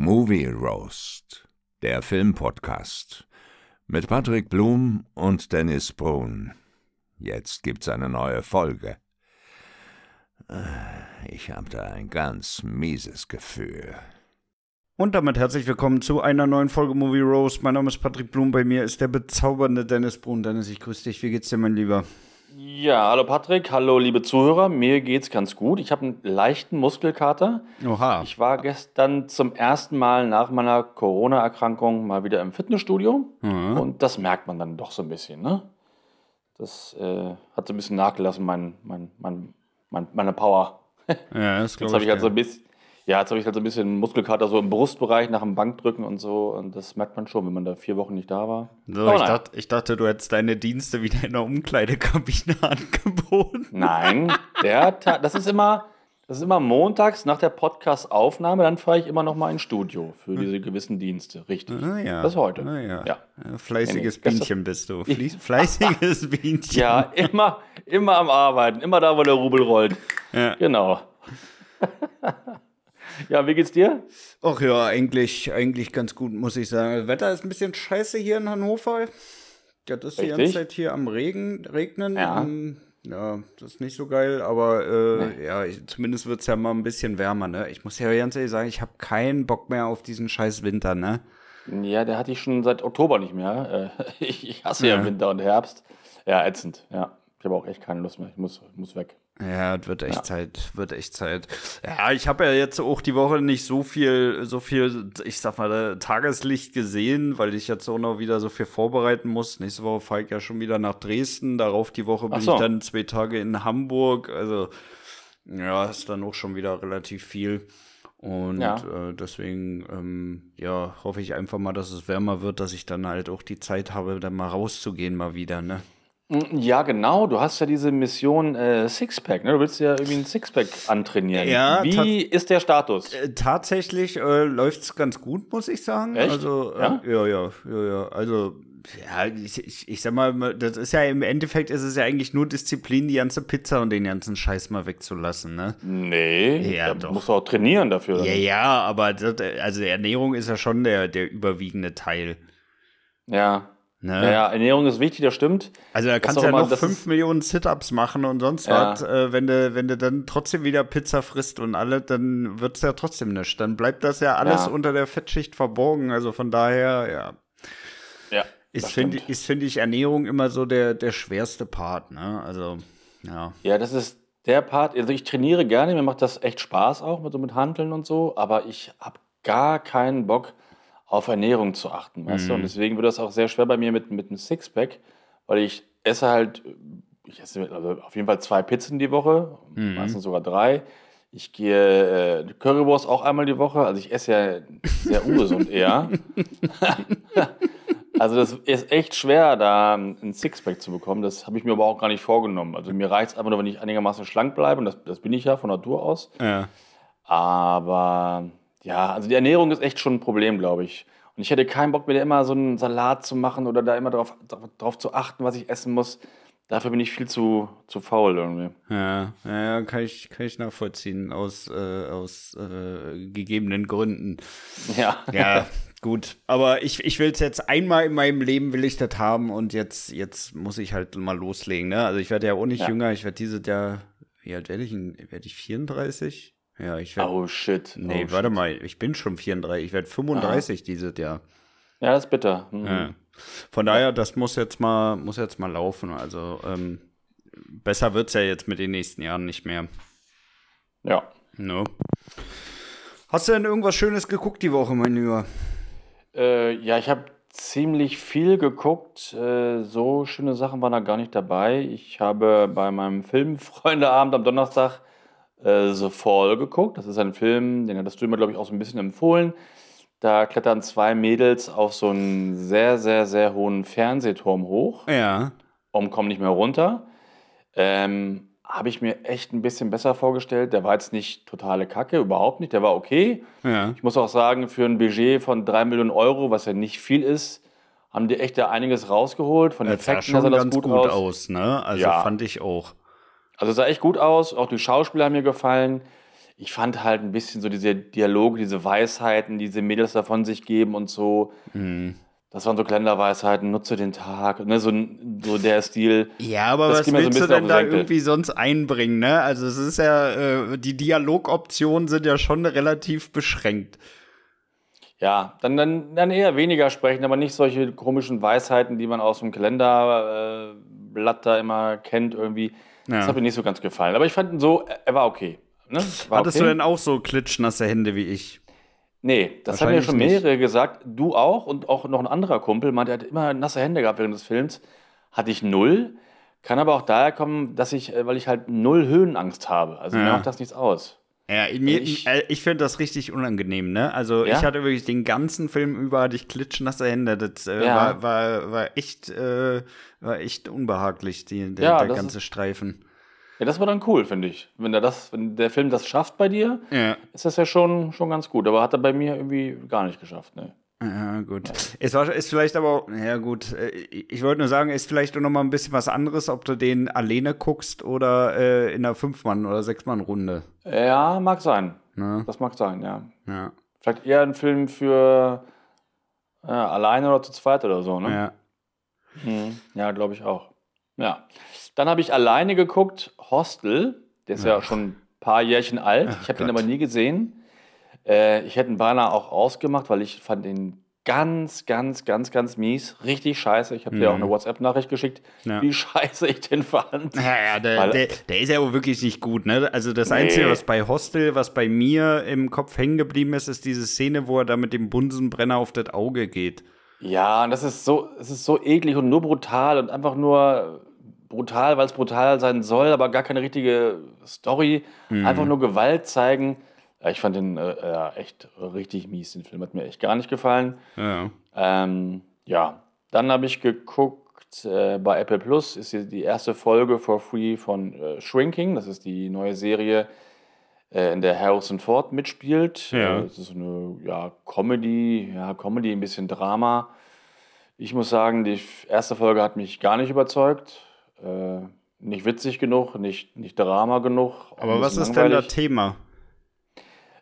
Movie Roast, der Filmpodcast mit Patrick Blum und Dennis Brun. Jetzt gibt's eine neue Folge. Ich habe da ein ganz mieses Gefühl. Und damit herzlich willkommen zu einer neuen Folge Movie Roast. Mein Name ist Patrick Blum, bei mir ist der bezaubernde Dennis Brun. Dennis, ich grüße dich. Wie geht's dir, mein Lieber? Ja, hallo Patrick, hallo liebe Zuhörer. Mir geht's ganz gut. Ich habe einen leichten Muskelkater. Oha. Ich war gestern zum ersten Mal nach meiner Corona-Erkrankung mal wieder im Fitnessstudio. Mhm. Und das merkt man dann doch so ein bisschen, ne? Das äh, hat so ein bisschen nachgelassen, mein, mein, mein, mein, meine Power. Ja, das Jetzt glaube habe ich. ich halt so ein bisschen, ja, jetzt habe ich halt so ein bisschen Muskelkater so im Brustbereich nach dem Bankdrücken und so. Und das merkt man schon, wenn man da vier Wochen nicht da war. so, Aber ich, dachte, ich dachte, du hättest deine Dienste wieder in der Umkleidekabine angeboten. Nein, der Ta das ist immer, das ist immer montags nach der Podcast-Aufnahme, dann fahre ich immer noch mal ins Studio für diese gewissen Dienste. Richtig. Ah, ja. Das ist heute. Ah, ja. Ja. Fleißiges Nee, nee, Bienchen bist du. Fleißiges Bienchen. Ja, immer, immer am Arbeiten, immer da, wo der Rubel rollt. Ja. Genau. ja, wie geht's dir? Ach ja, eigentlich, eigentlich ganz gut, muss ich sagen. Das Wetter ist ein bisschen scheiße hier in Hannover. Das ist die ganze. Zeit hier am Regen, Regnen. Ja. Ähm, ja, das ist nicht so geil, aber äh, ja, ich, zumindest wird es ja mal ein bisschen wärmer, ne? Ich muss ja ganz ehrlich sagen, ich habe keinen Bock mehr auf diesen scheiß Winter, ne? Ja, der hatte ich schon seit Oktober nicht mehr. Äh, Ich, ich hasse ja. Ja. Winter und Herbst. Ja, ätzend. Ja, ich habe auch echt keine Lust mehr. Ich muss, ich muss weg. Ja, es wird echt Ja. Zeit, wird echt Zeit. Ja, ich habe ja jetzt auch die Woche nicht so viel, so viel, ich sag mal, Tageslicht gesehen, weil ich jetzt auch noch wieder so viel vorbereiten muss. Nächste Woche fahre ich ja schon wieder nach Dresden. Darauf die Woche bin so. ich dann zwei Tage in Hamburg. Also, ja, ist dann auch schon wieder relativ viel. Und Ja. äh, deswegen, ähm, ja, hoffe ich einfach mal, dass es wärmer wird, dass ich dann halt auch die Zeit habe, dann mal rauszugehen mal wieder, ne? Ja, genau. Du hast ja diese Mission äh, Sixpack. Ne? Du willst ja irgendwie ein Sixpack antrainieren. Ja, Wie ist der Status? Äh, Tatsächlich äh, läuft es ganz gut, muss ich sagen. Echt? Also, äh, Ja? ja? ja, ja, ja, Also, ja, ich, ich, ich sag mal, das ist ja im Endeffekt ist es ja eigentlich nur Disziplin, die ganze Pizza und den ganzen Scheiß mal wegzulassen, ne? Nee, Ja, da musst du auch trainieren dafür. Ja, ja, aber das, also Ernährung ist ja schon der, der überwiegende Teil. ja. Ne? Ja, ja, Ernährung ist wichtig, das stimmt. Also da kannst du ja noch das 5 ist- Millionen Sit-Ups machen und sonst Ja. was. Äh, wenn, du, wenn du dann trotzdem wieder Pizza frisst und alles, dann wird es ja trotzdem nicht. Dann bleibt das ja alles Ja. unter der Fettschicht verborgen. Also von daher, ja. Ja. Ist, finde ist, finde ich, Ernährung immer so der, der schwerste Part, ne? Also, ja. Ja, das ist der Part. Also ich trainiere gerne, mir macht das echt Spaß auch mit so mit Hanteln und so, aber ich habe gar keinen Bock auf Ernährung zu achten, weißt du? Und deswegen wird das auch sehr schwer bei mir mit, mit einem Sixpack, weil ich esse halt, ich esse also auf jeden Fall zwei Pizzen die Woche, meistens sogar drei. Ich gehe äh, Currywurst auch einmal die Woche, also ich esse ja sehr ungesund eher. Also das ist echt schwer, da ein Sixpack zu bekommen. Das habe ich mir aber auch gar nicht vorgenommen. Also mir reicht es einfach nur, wenn ich einigermaßen schlank bleibe. Und das, das bin ich ja von Natur aus. ja. Aber ja, also die Ernährung ist echt schon ein Problem, glaube ich. Und ich hätte keinen Bock, mir da immer so einen Salat zu machen oder da immer drauf, drauf zu achten, was ich essen muss. Dafür bin ich viel zu, zu faul irgendwie. Ja, ja, kann ich, kann ich nachvollziehen aus, äh, aus äh, gegebenen Gründen. Ja. Ja, gut. Aber ich, ich will es jetzt einmal in meinem Leben will ich das haben und jetzt, jetzt muss ich halt mal loslegen. Ne? Also ich werde ja auch nicht Ja. jünger. Ich werde dieses Jahr, wie alt werde ich? Werde ich 34? Ja, ich werde. Oh shit. nee, oh, warte shit. mal, ich bin schon 34. Ich werde 35 dieses Jahr. Ja, das ist bitter. Mhm. Ja. Von daher, das muss jetzt mal, muss jetzt mal laufen. Also ähm, besser wird's ja jetzt mit den nächsten Jahren nicht mehr. Ja. No. Hast du denn irgendwas Schönes geguckt die Woche, mein Lieber? Äh, ja, ich habe ziemlich viel geguckt. Äh, so schöne Sachen waren da gar nicht dabei. Ich habe bei meinem Filmfreundeabend am Donnerstag äh, The Fall geguckt. Das ist ein Film, den hattest du mir, glaube ich, auch so ein bisschen empfohlen. Da klettern zwei Mädels auf so einen sehr, sehr, sehr hohen Fernsehturm hoch Ja. und kommen nicht mehr runter. Ähm, habe ich mir echt ein bisschen besser vorgestellt. Der war jetzt nicht totale Kacke, überhaupt nicht. Der war okay. Ja. Ich muss auch sagen, für ein Budget von 3 Millionen Euro, was ja nicht viel ist, haben die echt da einiges rausgeholt. Von den Effekten sah das ganz gut, gut, aus. aus. ne? Also Ja. fand ich auch. Also sah echt gut aus. Auch die Schauspieler haben mir gefallen. ich fand halt ein bisschen so diese Dialoge, diese Weisheiten, diese Mädels davon sich geben und so. Mhm. Das waren so Kalenderweisheiten, nutze den Tag, ne, so, so der Stil. Ja, aber was mir so willst du denn den da irgendwie sonst einbringen, ne? Also es ist ja, äh, die Dialogoptionen sind ja schon relativ beschränkt. Ja, dann, dann, dann eher weniger sprechen, aber nicht solche komischen Weisheiten, die man aus dem Kalenderblatt äh, da immer kennt irgendwie. Ja. Das hat mir nicht so ganz gefallen. Aber ich fand ihn so, er war okay. Ne? War Hattest okay. du denn auch so klitschnasse Hände wie ich? Nee, das haben mir Wahrscheinlich schon nicht. mehrere gesagt. Du auch und auch noch ein anderer Kumpel meinte, er hat immer nasse Hände gehabt während des Films. Hatte ich null. Kann aber auch daher kommen, dass ich, äh, weil ich halt null Höhenangst habe. Also mir Ja. macht das nichts aus. Ja, mir, Ich- ich, äh, ich finde das richtig unangenehm, ne? Also Ja? ich hatte wirklich den ganzen Film über hatte ich klitschnasse Hände. Das äh, Ja. war, war, war echt, äh, war echt unbehaglich, die, der, Ja, der ganze Streifen. Ja, das war dann cool, finde ich. Wenn der, das, wenn der Film das schafft bei dir, Ja. ist das ja schon, schon ganz gut. Aber hat er bei mir irgendwie gar nicht geschafft. Ne? Ja, gut. Es war, ist vielleicht aber, ja gut, äh, ich wollte nur sagen, ist vielleicht auch noch mal ein bisschen was anderes, ob du den alleine guckst oder äh, in einer Fünf-Mann- oder Sechs-Mann-Runde. Ja, mag sein. Ne? Das mag sein, ja. Ja, Vielleicht eher ein Film für äh, alleine oder zu zweit oder so, ne? ja. Mhm. Ja, glaube ich auch. Ja. Dann habe ich alleine geguckt, Hostel. Der ist ja, schon ein paar Jährchen alt. Ach ich habe den aber nie gesehen. Äh, ich hätte ihn beinahe auch ausgemacht, weil ich fand ihn ganz, ganz, ganz, ganz mies. Richtig scheiße. Ich habe dir auch eine WhatsApp-Nachricht geschickt, Mhm. Ja. wie scheiße ich den fand. Ja, ja, der, Weil- der, der ist ja auch wirklich nicht gut, ne? Also das Einzige, Nee. was bei Hostel, was bei mir im Kopf hängen geblieben ist, ist diese Szene, wo er da mit dem Bunsenbrenner auf das Auge geht. Ja, und das ist so, es ist so eklig und nur brutal und einfach nur brutal, weil es brutal sein soll, aber gar keine richtige Story. Einfach nur Gewalt zeigen. Ich fand den äh, echt richtig mies. Den Film hat mir echt gar nicht gefallen. Ja. Ähm, ja, dann habe ich geguckt äh, bei Apple Plus ist hier die erste Folge for free von äh, Shrinking. Das ist die neue Serie, äh, in der Harrison Ford mitspielt. Ja. Äh, Es ist eine ja, Comedy, ja, Comedy, ein bisschen Drama. Ich muss sagen, die erste Folge hat mich gar nicht überzeugt. Äh, nicht witzig genug, nicht, nicht Drama genug. Aber was ist denn das Thema?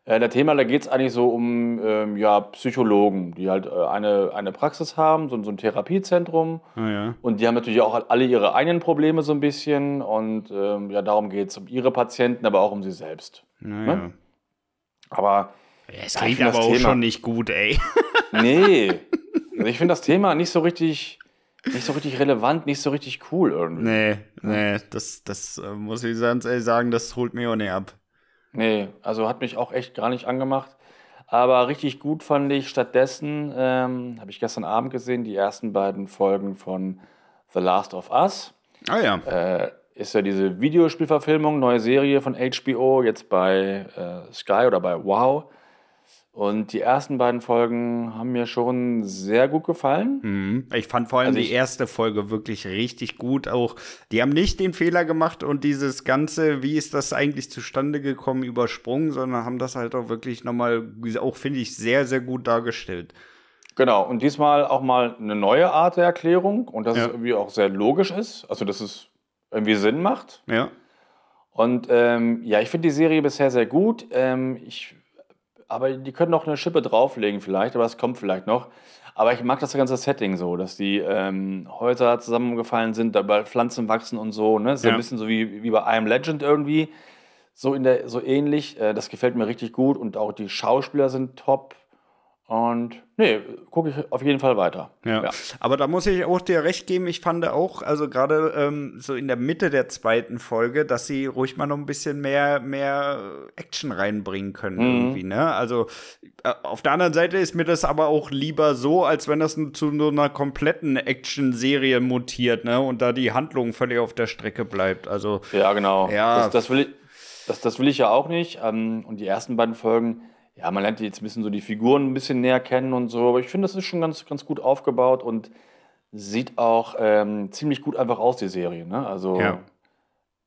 Äh, der Thema, da geht es eigentlich so um ähm, ja, Psychologen, die halt äh, eine, eine Praxis haben, so, so ein Therapiezentrum. Ah, ja. Und die haben natürlich auch alle ihre eigenen Probleme so ein bisschen. Und ähm, ja, darum geht es um ihre Patienten, aber auch um sie selbst. Naja. Ne? Aber Es Ja, klingt aber das auch Thema- schon nicht gut, ey. nee, also ich finde das Thema nicht so richtig, nicht so richtig relevant, nicht so richtig cool irgendwie. Nee, nee, das, das äh, muss ich ganz ehrlich sagen, das holt mir auch nicht ab. Nee, also hat mich auch echt gar nicht angemacht. Aber richtig gut fand ich stattdessen, ähm, habe ich gestern Abend gesehen, die ersten beiden Folgen von The Last of Us. Ah ja. Äh, ist ja diese Videospielverfilmung, neue Serie von HBO, jetzt bei äh, Sky oder bei Wow. Und die ersten beiden Folgen haben mir schon sehr gut gefallen. Mhm. Ich fand vor allem Also die erste Folge wirklich richtig gut. Auch die haben nicht den Fehler gemacht und dieses Ganze, wie ist das eigentlich zustande gekommen, übersprungen, sondern haben das halt auch wirklich nochmal, auch finde ich, sehr, sehr gut dargestellt. Genau, und diesmal auch mal eine neue Art der Erklärung und dass Ja. es irgendwie auch sehr logisch ist, also dass es irgendwie Sinn macht. Ja. Und ähm, ja, ich finde die Serie bisher sehr gut. Ähm, ich, aber die können noch eine Schippe drauflegen vielleicht, aber das kommt vielleicht noch. Aber ich mag das ganze Setting so, dass die ähm, Häuser zusammengefallen sind, dabei Pflanzen wachsen und so. Ne? Das ist ja. Ein bisschen so wie, wie bei I Am Legend irgendwie. So, in der, so ähnlich. Äh, das gefällt mir richtig gut und auch die Schauspieler sind top. Und nee, gucke ich auf jeden Fall weiter. Ja. Ja. aber da muss ich auch dir recht geben. Ich fand auch, also gerade ähm, so in der Mitte der zweiten Folge, dass sie ruhig mal noch ein bisschen mehr, mehr Action reinbringen können irgendwie, ne? Also äh, auf der anderen Seite ist mir das aber auch lieber so, als wenn das zu so einer kompletten Action-Serie mutiert, ne? Und da die Handlung völlig auf der Strecke bleibt. Also Ja, genau. Ja. Das, das, will, ich, das, das will ich ja auch nicht. Ähm, und die ersten beiden Folgen, ja, man lernt jetzt ein bisschen so die Figuren ein bisschen näher kennen und so. Aber ich finde, das ist schon ganz, ganz gut aufgebaut und sieht auch ähm, ziemlich gut einfach aus, die Serie. Ne? Also Ja.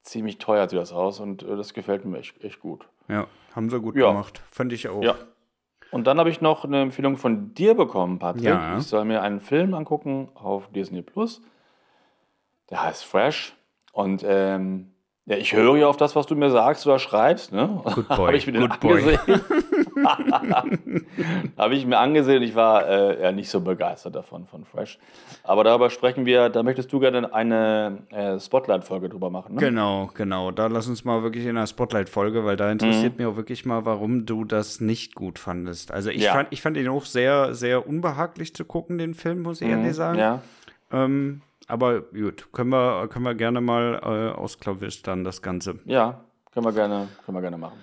ziemlich teuer sieht das aus und äh, das gefällt mir echt, echt gut. ja, haben sie gut Ja. gemacht. Fand ich auch. Ja. Und dann habe ich noch eine Empfehlung von dir bekommen, Patrick. Ja. Ich soll mir einen Film angucken auf Disney Plus. Der heißt Fresh. Und ähm, Ja, ich höre ja auf das, was du mir sagst oder schreibst, ne? Good boy. Habe ich mir Good boy. Habe ich mir angesehen ich war äh, ja nicht so begeistert davon, von Fresh. Aber darüber sprechen wir, da möchtest du gerne eine äh, Spotlight-Folge drüber machen, ne? Genau, genau. Da lass uns mal wirklich in einer Spotlight-Folge, weil da interessiert Mhm. mich auch wirklich mal, warum du das nicht gut fandest. Also ich, Ja. fand, ich fand ihn auch sehr, sehr unbehaglich zu gucken, den Film, muss ich Mhm, ehrlich sagen. Ja. Ähm, aber gut, können wir, können wir gerne mal äh, ausklawistern, das Ganze. Ja, können wir gerne, können wir gerne machen.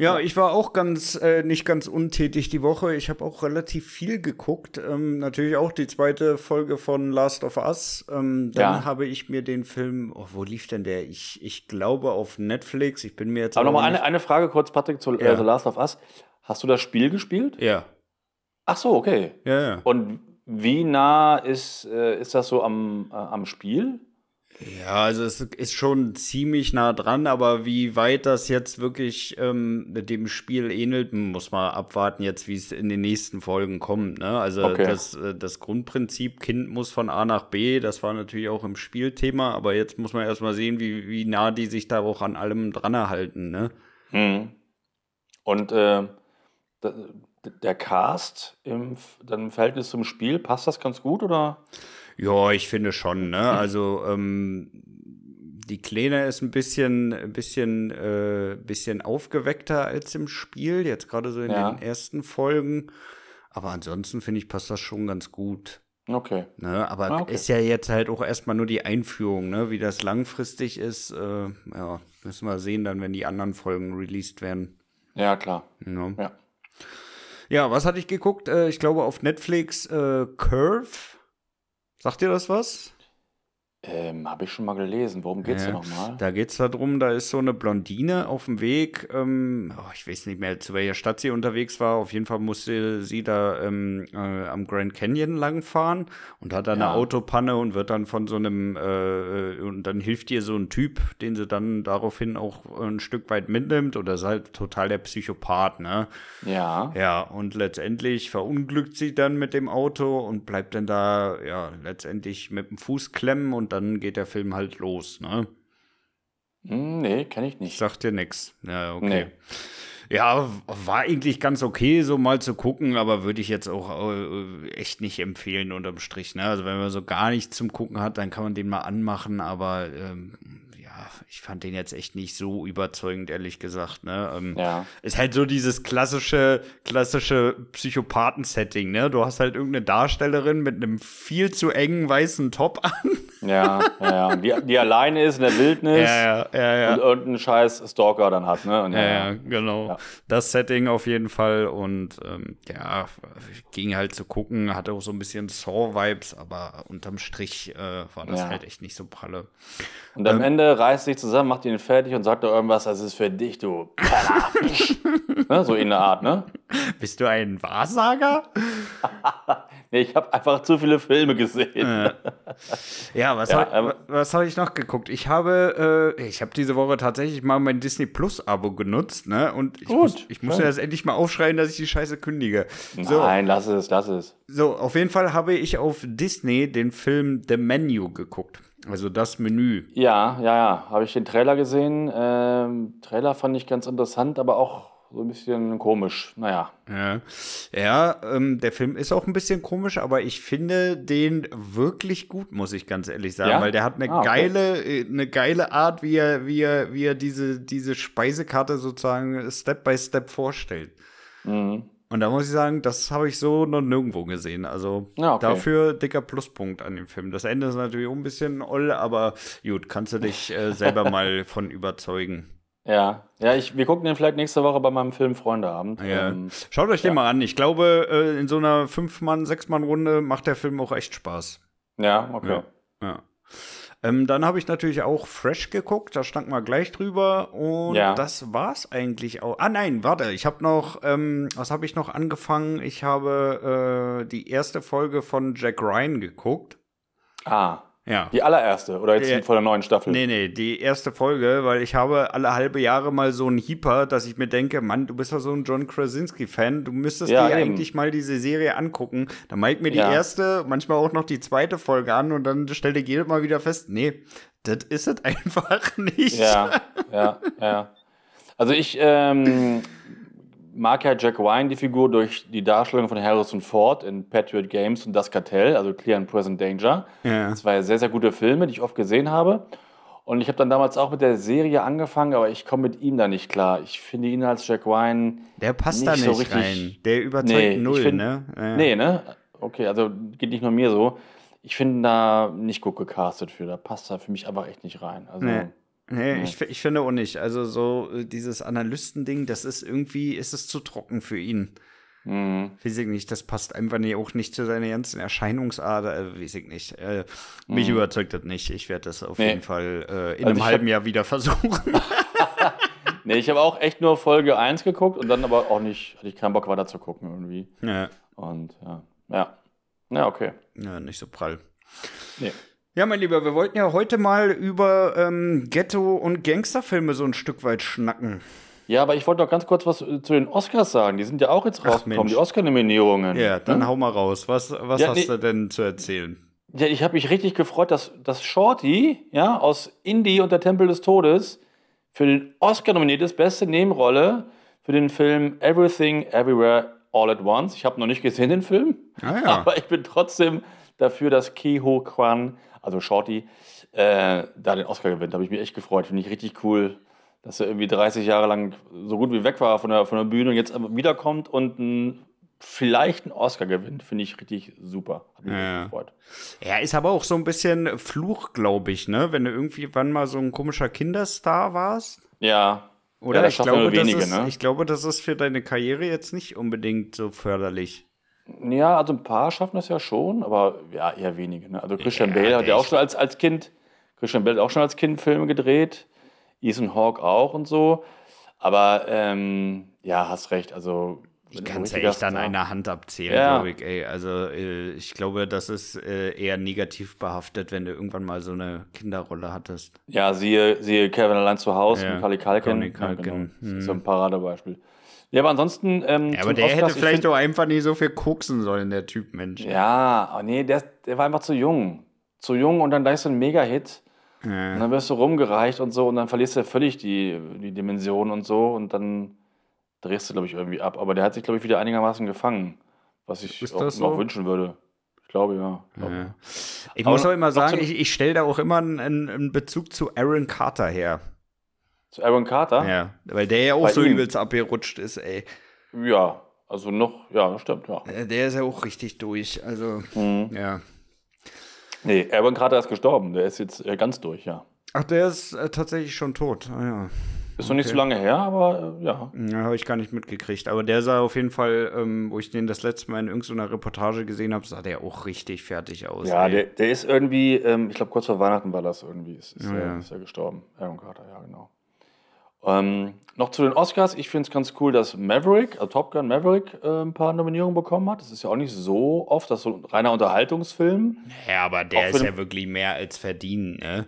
Ja, ich war auch ganz, äh, nicht ganz untätig die Woche. Ich habe auch relativ viel geguckt. Ähm, natürlich auch die zweite Folge von Last of Us. Ähm, dann Ja. habe ich mir den Film, oh, wo lief denn der? Ich, ich glaube auf Netflix. Ich bin mir jetzt Aber nochmal eine, eine Frage kurz, Patrick, zu Ja. äh, The Last of Us. Hast du das Spiel gespielt? Ja, Ach so, okay. ja, ja. Und wie nah ist, äh, ist das so am, äh, am Spiel? Ja, also es ist schon ziemlich nah dran, aber wie weit das jetzt wirklich ähm, dem Spiel ähnelt, muss man abwarten jetzt, wie es in den nächsten Folgen kommt. Ne? Also Okay. das, äh, das Grundprinzip, Kind muss von A nach B, das war natürlich auch im Spielthema, aber jetzt muss man erstmal sehen, wie, wie nah die sich da auch an allem dran erhalten. Ne? Mhm. Und äh, der Cast im, dann im Verhältnis zum Spiel, passt das ganz gut oder? Ja, ich finde schon, ne? Also, ähm, die Kleine ist ein bisschen, ein bisschen, äh, bisschen aufgeweckter als im Spiel, jetzt gerade so in Ja. den ersten Folgen. Aber ansonsten finde ich, passt das schon ganz gut. Okay. Ne? Aber Ah, okay. ist ja jetzt halt auch erstmal nur die Einführung, ne? Wie das langfristig ist, äh, ja, müssen wir sehen dann, wenn die anderen Folgen released werden. Ja, klar. Ne? Ja. Ja, was hatte ich geguckt? Äh, ich glaube auf Netflix äh, Curve. Sagt ihr das was? Ähm, Habe ich schon mal gelesen. Worum geht's Ja, da nochmal? Da geht's darum, da ist so eine Blondine auf dem Weg. Ähm, oh, ich weiß nicht mehr, zu welcher Stadt sie unterwegs war. Auf jeden Fall musste sie da ähm, äh, am Grand Canyon langfahren und hat dann Ja. eine Autopanne und wird dann von so einem, äh, äh, und dann hilft ihr so ein Typ, den sie dann daraufhin auch ein Stück weit mitnimmt. Oder ist halt total der Psychopath, ne? Ja. Ja, und letztendlich verunglückt sie dann mit dem Auto und bleibt dann da, ja, letztendlich mit dem Fuß klemmen und dann geht der Film halt los, ne? Hm, nee, kenne ich nicht. Sagt dir nix. Ja, okay. Nee. Ja, war eigentlich ganz okay, so mal zu gucken, aber würde ich jetzt auch äh, echt nicht empfehlen unterm Strich. Ne? Also wenn man so gar nichts zum Gucken hat, dann kann man den mal anmachen, aber ähm, ja, ich fand den jetzt echt nicht so überzeugend, ehrlich gesagt. Ne? Ähm, Ja. Ist halt so dieses klassische, klassische Psychopathen-Setting, ne? Du hast halt irgendeine Darstellerin mit einem viel zu engen weißen Top an. Ja, ja, ja. Die, die alleine ist in der Wildnis ja, ja, ja. und irgendeinen scheiß Stalker dann hat, ne? Und Ja, genau. Das Setting auf jeden Fall und ähm, ja, ging halt zu gucken, hatte auch so ein bisschen Saw-Vibes, aber unterm Strich äh, war das halt echt nicht so pralle. Und am Ende reißt sich zusammen, macht ihn fertig und sagt da irgendwas, das ist für dich, du ne? So in der Art, ne? Bist du ein Wahrsager? Nee, ich habe einfach zu viele Filme gesehen. Ja, was Ja, hab- ähm, habe ich noch geguckt? Ich habe, äh, ich habe diese Woche tatsächlich mal mein Disney Plus Abo genutzt, ne? Und ich Gut, muss, ich muss ja jetzt endlich mal aufschreien, dass ich die Scheiße kündige. So, Nein, lass es, lass es. so, auf jeden Fall habe ich auf Disney den Film The Menu geguckt. Also das Menü. Ja, ja, ja. Habe ich den Trailer gesehen. Ähm, Trailer fand ich ganz interessant, aber auch so ein bisschen komisch. Naja. Ja, ja ähm, der Film ist auch ein bisschen komisch, aber ich finde den wirklich gut, muss ich ganz ehrlich sagen, Ja? weil der hat eine Ah, okay. geile, äh, eine geile Art, wie er, wie er, wie er diese, diese Speisekarte sozusagen Step by Step vorstellt. Mhm. Und da muss ich sagen, das habe ich so noch nirgendwo gesehen. Also Ja, okay. dafür dicker Pluspunkt an dem Film. Das Ende ist natürlich auch ein bisschen oll, aber gut, kannst du dich äh, selber mal von überzeugen. Ja, ja ich, wir gucken den vielleicht nächste Woche bei meinem Film Freundeabend. Ja. Ähm, Schaut euch den mal an. Ich glaube, äh, in so einer Fünf-Mann-, Sechs-Mann-Runde macht der Film auch echt Spaß. ja okay. Ja. ja. Ähm, dann habe ich natürlich auch Fresh geguckt, da stank mal gleich drüber und das war's eigentlich auch. Ah nein, warte, ich habe noch, ähm, was habe ich noch angefangen? Ich habe äh, die erste Folge von Jack Ryan geguckt. Ah, Ja. die allererste oder jetzt von der neuen Staffel? Nee, nee, die erste Folge, weil ich habe alle halbe Jahre mal so einen Hieper, dass ich mir denke, Mann, du bist ja so ein John Krasinski-Fan, du müsstest Ja, dir eben. eigentlich mal diese Serie angucken. Dann mache ich mir die Ja. erste, manchmal auch noch die zweite Folge an und dann stellt ich jedes Mal wieder fest, nee, das ist es einfach nicht. Ja, ja, ja. Also ich ähm, mag ja Jack Ryan, die Figur, durch die Darstellung von Harrison Ford in Patriot Games und Das Kartell, also Clear and Present Danger. Ja. Zwei sehr, sehr gute Filme, die ich oft gesehen habe. Und ich habe dann damals auch mit der Serie angefangen, aber ich komme mit ihm da nicht klar. Ich finde ihn als Jack Ryan. Der passt Nicht da nicht so richtig- rein. Der überzeugt Nee, null, find- ne? Ja. Nee, ne? Okay, also geht nicht nur mir so. Ich finde ihn da nicht gut gecastet für. Da passt er für mich einfach echt nicht rein. Also, Nee. Nee, Ich, fi- ich finde auch nicht. Also so äh, dieses Analystending, das ist irgendwie, ist es zu trocken für ihn. mh. Weiß ich nicht, das passt einfach nee, auch nicht zu seiner ganzen Erscheinungsader, äh, weiß ich nicht. Äh, mich überzeugt das nicht. Ich werde das auf Mhm. Nee. jeden Fall äh, in Also einem ich halben Jahr wieder versuchen. Nee, ich habe auch echt nur Folge 1 geguckt und dann aber auch nicht, hatte ich keinen Bock weiter zu gucken irgendwie. ja. Und ja, ja. Ja, okay. ja, nicht so prall. Nee. Ja, mein Lieber, wir wollten ja heute mal über ähm, Ghetto- und Gangsterfilme so ein Stück weit schnacken. Ja, aber ich wollte noch ganz kurz was äh, zu den Oscars sagen. Die sind ja auch jetzt rausgekommen, die Oscar-Nominierungen. Ja, dann ne? hau mal raus. Was, was Ja, hast nee. du denn zu erzählen? Ja, ich habe mich richtig gefreut, dass, dass Shorty ja, aus Indie und der Tempel des Todes für den Oscar nominiert ist, beste Nebenrolle für den Film Everything Everywhere All at Once. Ich habe noch nicht gesehen den Film, Ah ja. aber ich bin trotzdem dafür, dass Keho Kwan, also Shorty, äh, da den Oscar gewinnt. Da habe ich mich echt gefreut. Finde ich richtig cool, dass er irgendwie 30 Jahre lang so gut wie weg war von der, von der Bühne und jetzt aber wiederkommt und ein, vielleicht einen Oscar gewinnt. Finde ich richtig super. Hat mich Ja. gefreut. Ja, ist aber auch so ein bisschen Fluch, glaube ich, ne? Wenn du irgendwie wann mal so ein komischer Kinderstar warst. Ja. Oder ja, ich, glaube, wenige, ist, ne? ich glaube, das ist für deine Karriere jetzt nicht unbedingt so förderlich. Ja, also ein paar schaffen das ja schon, aber ja, eher wenige. Ne? Also Christian Ja, Bale hat ja auch schon als, als Kind, Christian Bale hat auch schon als Kind Filme gedreht, Ethan Hawke auch und so. Aber ähm, ja, hast recht. Also Ich kann es ja echt an einer Hand abzählen, Ja. glaube ich, ey. Also, äh, ich glaube, das ist äh, eher negativ behaftet, wenn du irgendwann mal so eine Kinderrolle hattest. Ja, siehe, siehe Kevin allein zu Hause Ja, mit Kali Kalkin. Culkin, Ja, genau. Das hm. ist so ein Paradebeispiel. Ja, aber ansonsten. Ähm, Ja, aber der Oscars, hätte ich vielleicht find- auch einfach nicht so viel koksen sollen, der Typ, Mensch. Ja, oh nee, der, der war einfach zu jung. Zu jung und dann gleich so ein Mega-Hit. Ja. Und dann wirst du rumgereicht und so und dann verlierst du ja völlig die, die Dimension und so und dann drehst du, glaube ich, irgendwie ab. Aber der hat sich, glaube ich, wieder einigermaßen gefangen, was ich Ist auch, so? wünschen würde. Ich glaube, ja. Ich glaube, Ja. Ich Aber muss auch immer sagen, ich, ich stelle da auch immer einen, einen Bezug zu Aaron Carter her. Zu Aaron Carter? Ja, weil der ja auch Bei so ihm. übelst abgerutscht ist, ey. Ja, also noch, ja, das stimmt, ja. Äh, Der ist ja auch richtig durch, also, Mhm. ja. Nee, Aaron Carter ist gestorben. Der ist jetzt äh, ganz durch, ja. Ach, der ist äh, tatsächlich schon tot. Ah, ja. Ist noch nicht Okay. so lange her, aber äh, ja. Ja, habe ich gar nicht mitgekriegt. Aber der sah auf jeden Fall, ähm, wo ich den das letzte Mal in irgendeiner Reportage gesehen habe, sah der auch richtig fertig aus. Ja, der, der ist irgendwie, ähm, ich glaube, kurz vor Weihnachten war das irgendwie, ist, ist, Ja, er, ja. ist er gestorben. Aaron Carter, ja, genau. Ähm, noch zu den Oscars. Ich finde es ganz cool, dass Maverick, also Top Gun Maverick, äh, ein paar Nominierungen bekommen hat. Das ist ja auch nicht so oft, das ist so ein reiner Unterhaltungsfilm. ja, aber der ist ja wirklich mehr als verdient, ne?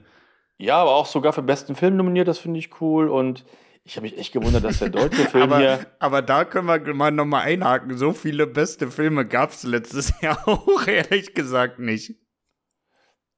Ja, aber auch sogar für besten Film nominiert, das finde ich cool. Und ich habe mich echt gewundert, dass der deutsche Film Aber, hier. aber da können wir mal nochmal einhaken. So viele beste Filme gab es letztes Jahr auch, ehrlich gesagt, nicht.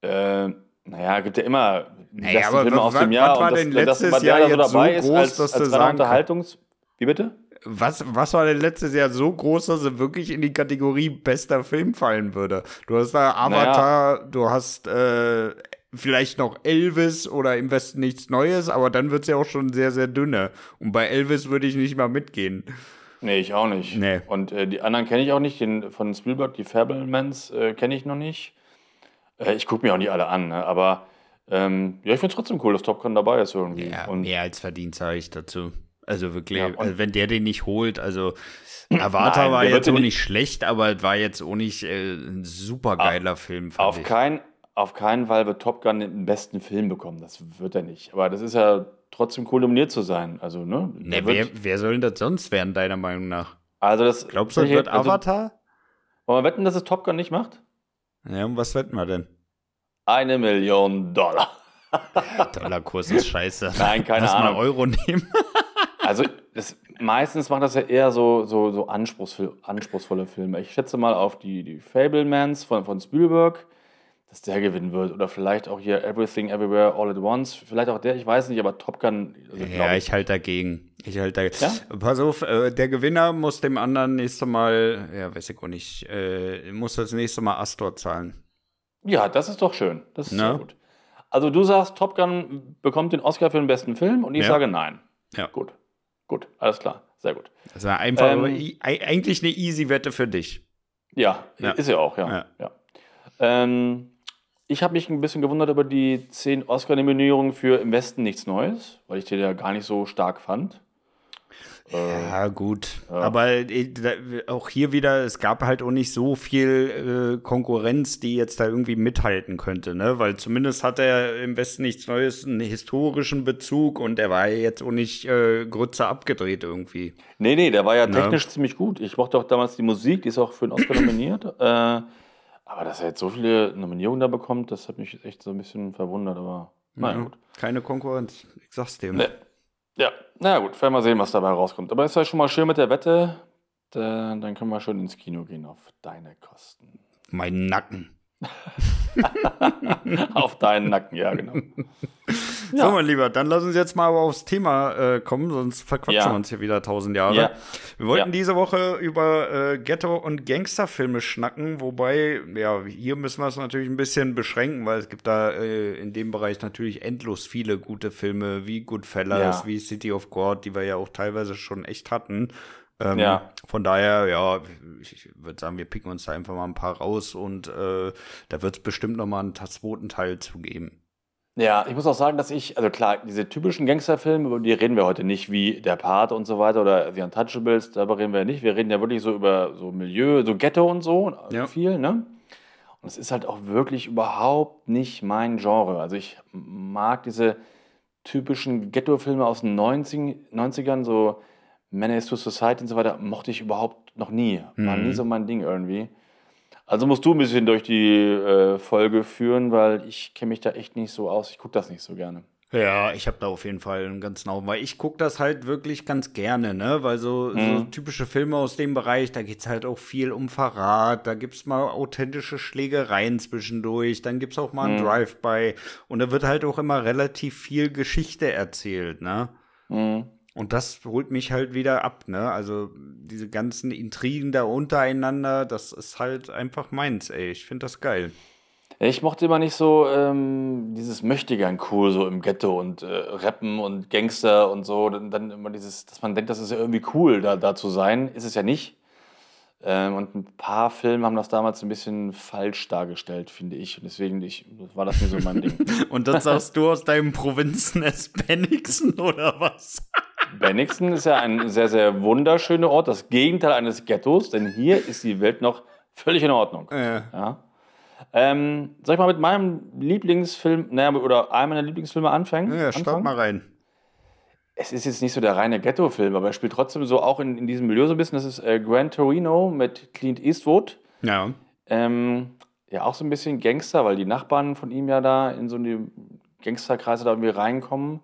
Äh, naja, gibt ja immer Naja, besten aber Filme aus dem Jahr. was war denn das, letztes das, Jahr da so dabei ist groß, als, dass als reiner Unterhaltungs... Wie bitte? Was, was war denn letztes Jahr so groß, dass er wirklich in die Kategorie bester Film fallen würde? Du hast da Avatar, du hast äh, vielleicht noch Elvis oder im Westen nichts Neues, aber dann wird es ja auch schon sehr, sehr dünne. Und bei Elvis würde ich nicht mal mitgehen. Nee, ich auch nicht. Nee. Und äh, die anderen kenne ich auch nicht. Den von Spielberg, die Fablemans, äh, kenne ich noch nicht. Äh, ich gucke mir auch nicht alle an, ne? aber ähm, ja, ich finde es trotzdem cool, dass Top Gun dabei ist irgendwie. Ja, und mehr als verdient, sage ich dazu. Also wirklich, Ja, also wenn der den nicht holt, also Avatar Nein, war jetzt auch nicht- nicht schlecht, aber es war jetzt auch nicht äh, ein super geiler Film. fand auf, ich. kein, auf keinen Fall wird Top Gun den besten Film bekommen. Das wird er nicht. Aber das ist ja trotzdem cool, nominiert zu sein. Also, ne? Ne, wer, wer soll denn das sonst werden, deiner Meinung nach? also das, Glaubst du, es wird also, Avatar? Wollen wir wetten, dass es Top Gun nicht macht? Ja, und was wetten wir denn? Eine Million Dollar. Dollarkurs ist scheiße. Nein, keine Lass mal Ahnung. Euro nehmen. Also das, meistens macht das ja eher so, so, so anspruchsvoll, anspruchsvolle Filme. Ich schätze mal auf die, die Fablemans von, von Spielberg. dass der gewinnen wird. Oder vielleicht auch hier Everything Everywhere All at Once. Vielleicht auch der, ich weiß nicht, aber Top Gun. Also ja, ich, ich halte dagegen. Ich halte dagegen. Ja? Pass auf, äh, der Gewinner muss dem anderen nächste Mal, ja, weiß ich auch nicht, äh, muss das nächste Mal Astor zahlen. Ja, das ist doch schön. Das ist sehr gut. Also du sagst, Top Gun bekommt den Oscar für den besten Film und ich ja. sage nein. Ja. Gut. Gut, alles klar. Sehr gut. Das war einfach ähm, eigentlich eine easy Wette für dich. Ja, ja. ist ja auch, ja. ja. ja. Ähm, ich habe mich ein bisschen gewundert über die zehn Oscar-Nominierungen für Im Westen nichts Neues, weil ich den ja gar nicht so stark fand. Ja, gut. Ja. Aber äh, auch hier wieder, es gab halt auch nicht so viel äh, Konkurrenz, die jetzt da irgendwie mithalten könnte, ne? Weil zumindest hat er im Westen nichts Neues, einen historischen Bezug und er war ja jetzt auch nicht äh, Grütze abgedreht irgendwie. Nee, nee, der war ja ne? technisch ja. ziemlich gut. Ich mochte auch damals die Musik, die ist auch für den Oscar nominiert. Äh, aber dass er jetzt so viele Nominierungen da bekommt, das hat mich echt so ein bisschen verwundert, aber naja, ja, gut. Keine Konkurrenz, ich sag's dir. Nee. Ja, na gut, werden wir sehen, was dabei rauskommt. Aber ist ja schon mal schön mit der Wette. Dann, dann können wir schon ins Kino gehen auf deine Kosten. Mein Nacken. auf deinen Nacken, ja, genau. Ja. So, mein Lieber, dann lass uns jetzt mal aber aufs Thema äh, kommen, sonst verquatschen ja. wir uns hier wieder tausend Jahre. Ja. Wir wollten diese Woche über äh, Ghetto- und Gangsterfilme schnacken, wobei, ja, hier müssen wir es natürlich ein bisschen beschränken, weil es gibt da äh, in dem Bereich natürlich endlos viele gute Filme, wie Goodfellas, wie City of God, die wir ja auch teilweise schon echt hatten. Ähm, ja. Von daher, ja, ich würde sagen, wir picken uns da einfach mal ein paar raus und äh, da wird es bestimmt noch mal einen zweiten Teil zu geben. Ja, ich muss auch sagen, dass ich, also klar, diese typischen Gangsterfilme, über die reden wir heute nicht, wie Der Pate und so weiter oder The Untouchables, darüber reden wir ja nicht. Wir reden ja wirklich so über so Milieu, so Ghetto und so, ja. viel, ne? Und es ist halt auch wirklich überhaupt nicht mein Genre. Also ich mag diese typischen Ghetto-Filme aus den 90, 90ern, so Menace to Society und so weiter, mochte ich überhaupt noch nie. War mhm. nie so mein Ding irgendwie. Also musst du ein bisschen durch die äh, Folge führen, weil ich kenne mich da echt nicht so aus. Ich gucke das nicht so gerne. Ja, ich habe da auf jeden Fall einen ganz genau, weil ich gucke das halt wirklich ganz gerne, ne? Weil so, mhm. so typische Filme aus dem Bereich, da geht es halt auch viel um Verrat, da gibt es mal authentische Schlägereien zwischendurch, dann gibt es auch mal mhm. einen Drive-by und da wird halt auch immer relativ viel Geschichte erzählt, ne? Mhm. Und das holt mich halt wieder ab, ne? Also diese ganzen Intrigen da untereinander, das ist halt einfach meins, ey. Ich finde das geil. Ich mochte immer nicht so ähm, dieses Möchtegern cool so im Ghetto und äh, Rappen und Gangster und so. Dann, dann, immer dieses, dass man denkt, das ist ja irgendwie cool, da, da zu sein. Ist es ja nicht. Ähm, und ein paar Filme haben das damals ein bisschen falsch dargestellt, finde ich. Und deswegen ich, war das mir so mein Ding. und das sagst du aus deinem Provinznest Bennigsen oder was? Bennigsen ist ja ein sehr, sehr wunderschöner Ort, das Gegenteil eines Ghettos, denn hier ist die Welt noch völlig in Ordnung. Ja. ja. Ähm, soll ich mal mit meinem Lieblingsfilm, naja, oder einem meiner Lieblingsfilme anfangen? Ja, start mal rein. Es ist jetzt nicht so der reine Ghetto-Film, aber er spielt trotzdem so auch in, in diesem Milieu so ein bisschen. Das ist äh, Gran Torino mit Clint Eastwood. Ja. Ähm, ja, auch so ein bisschen Gangster, weil die Nachbarn von ihm ja da in so eine Gangsterkreise da irgendwie reinkommen.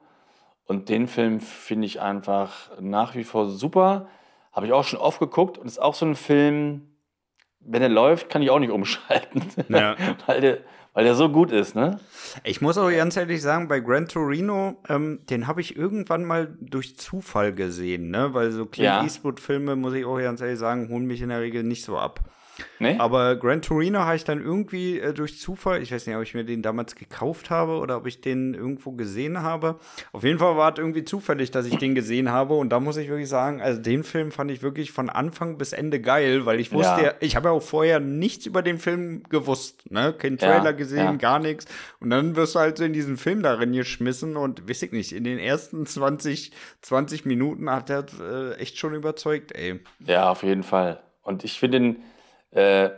Und den Film finde ich einfach nach wie vor super. Habe ich auch schon oft geguckt und ist auch so ein Film, wenn er läuft, kann ich auch nicht umschalten. Ja. weil, der, weil der so gut ist, ne? Ich muss auch ganz ehrlich sagen, bei Gran Torino, ähm, den habe ich irgendwann mal durch Zufall gesehen, ne? Weil so Clint ja. Eastwood-Filme, muss ich auch ganz ehrlich sagen, holen mich in der Regel nicht so ab. Nee? Aber Gran Torino habe ich dann irgendwie äh, durch Zufall, ich weiß nicht, ob ich mir den damals gekauft habe oder ob ich den irgendwo gesehen habe. Auf jeden Fall war es irgendwie zufällig, dass ich den gesehen habe. Und da muss ich wirklich sagen, also den Film fand ich wirklich von Anfang bis Ende geil, weil ich wusste ja, ich habe ja auch vorher nichts über den Film gewusst, ne? Kein Trailer ja, gesehen, ja. gar nichts. Und dann wirst du halt so in diesen Film darin geschmissen und weiß ich nicht, in den ersten 20, 20 Minuten hat er äh, echt schon überzeugt, ey. Ja, auf jeden Fall. Und ich finde ihn äh,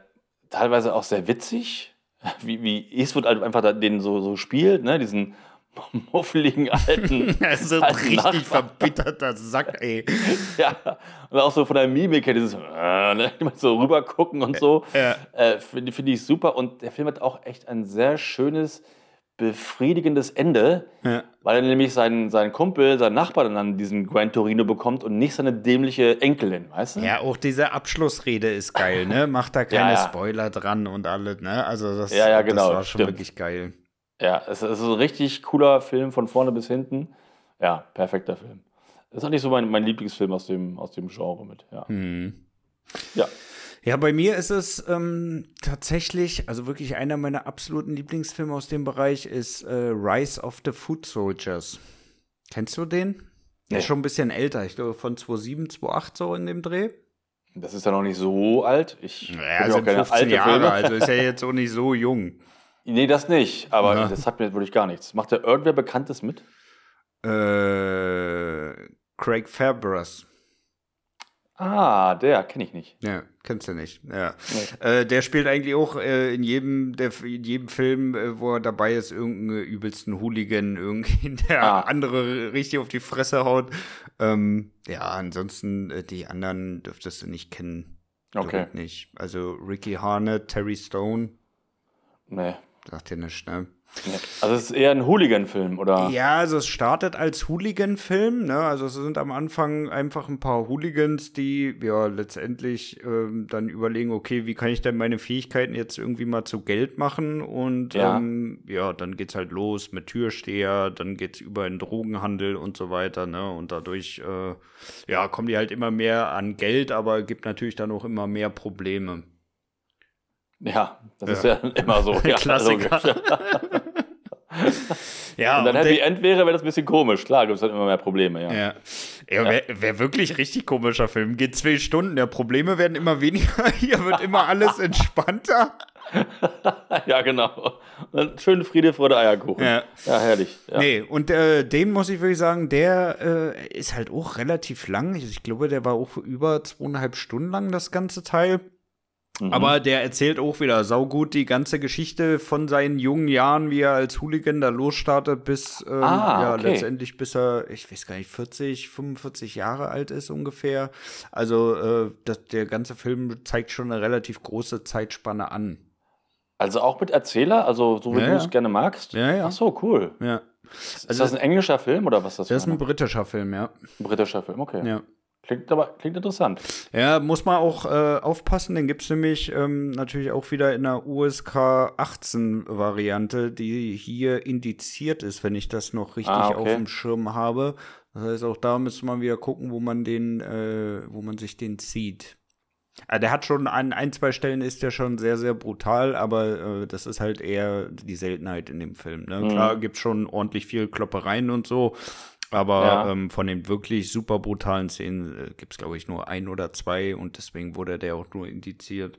teilweise auch sehr witzig, wie, wie Eastwood halt einfach den so, so spielt, ne? diesen muffeligen alten. so ein richtig Nachbar. verbitterter Sack, ey. ja, und auch so von der Mimik her, dieses äh, ne? so rüber gucken und so. Ja. Äh, Finde find ich super. Und der Film hat auch echt ein sehr schönes befriedigendes Ende, Ja. weil er nämlich seinen, seinen Kumpel, seinen Nachbar dann diesen Gran Torino bekommt und nicht seine dämliche Enkelin, weißt du? Ja, auch diese Abschlussrede ist geil, ne? Macht da keine Ja, ja. Spoiler dran und alles, ne? Also das, Ja, ja, genau, das war schon stimmt. wirklich geil. Ja, es ist ein richtig cooler Film von vorne bis hinten. Ja, perfekter Film. Das ist eigentlich so mein, mein Lieblingsfilm aus dem, aus dem Genre mit. Ja. Hm. ja. Ja, bei mir ist es ähm, tatsächlich, also wirklich einer meiner absoluten Lieblingsfilme aus dem Bereich ist äh, Rise of the Food Soldiers. Kennst du den? Der ist schon ein bisschen älter, ich glaube von 2007, 2008 so in dem Dreh. Das ist ja noch nicht so alt. Ich Ja, gucke ja sind auch keine 15 alte Jahre, Filme. also ist ja jetzt auch nicht so jung. Nee, das nicht. Aber Ja. das hat mir wirklich gar nichts. Macht da irgendwer Bekanntes mit? Äh, Craig Fabras. Ah, der kenne ich nicht. Ja, kennst du nicht. Ja. Nee. Äh, der spielt eigentlich auch äh, in jedem, der, in jedem Film, äh, wo er dabei ist, irgendeinen übelsten Hooligan, irgendwie, der Ah. andere richtig auf die Fresse haut. Ähm, ja, ansonsten, äh, die anderen dürftest du nicht kennen. Okay. ich Nicht. Also Ricky Harnett, Terry Stone, Nee. sagt dir nicht, ne? Also es ist eher ein Hooligan-Film, oder? Ja, also es startet als Hooligan-Film, ne? Also es sind am Anfang einfach ein paar Hooligans, die ja letztendlich ähm, dann überlegen, okay, wie kann ich denn meine Fähigkeiten jetzt irgendwie mal zu Geld machen? Und Ja. ähm, ja, dann geht's halt los mit Türsteher, dann geht's über in Drogenhandel und so weiter, ne? Und dadurch äh, ja, kommen die halt immer mehr an Geld, aber gibt natürlich dann auch immer mehr Probleme. Ja, das ist ja immer so. Ja, Klassiker. Ja, Und dann und Happy End wäre, wäre das ein bisschen komisch. Klar, gibt es dann immer mehr Probleme, ja. Ja, ja, wäre wär wirklich richtig komischer Film. Geht zwei Stunden, der Probleme werden immer weniger, hier wird immer alles entspannter. Ja, genau. Und schön Friede, Freude, Eierkuchen. Ja. Ja, herrlich. Ja. Nee, und äh, den muss ich wirklich sagen, der äh, ist halt auch relativ lang. Ich, ich glaube, der war auch über zweieinhalb Stunden lang, das ganze Teil. Mhm. Aber der erzählt auch wieder saugut die ganze Geschichte von seinen jungen Jahren, wie er als Hooligan da losstartet, bis ähm, Ah, ja, okay. letztendlich bis er, ich weiß gar nicht, 40, 45 Jahre alt ist ungefähr. Also äh, das, der ganze Film zeigt schon eine relativ große Zeitspanne an. Also auch mit Erzähler, also so wie Ja, du es ja. gerne magst. Ja, ja. Ach so, cool. Ja. ist Also- das ein englischer Film oder was ist das? Das ist ein britischer Film, ja. ein britischer Film, okay. Ja. Klingt aber klingt interessant. Ja, muss man auch äh, aufpassen, den gibt's nämlich ähm, natürlich auch wieder in der USK 18 Variante, die hier indiziert ist, wenn ich das noch richtig Ah, okay. auf dem Schirm habe. Das heißt, auch da müsste man wieder gucken, wo man den, äh, wo man sich den zieht. Ah, der hat schon an ein, zwei Stellen ist der schon sehr, sehr brutal, aber äh, das ist halt eher die Seltenheit in dem Film. Ne? Mhm. Klar gibt's schon ordentlich viel Kloppereien und so, aber Ja. ähm, von den wirklich super brutalen Szenen äh, gibt's glaube ich, nur ein oder zwei und deswegen wurde der auch nur indiziert.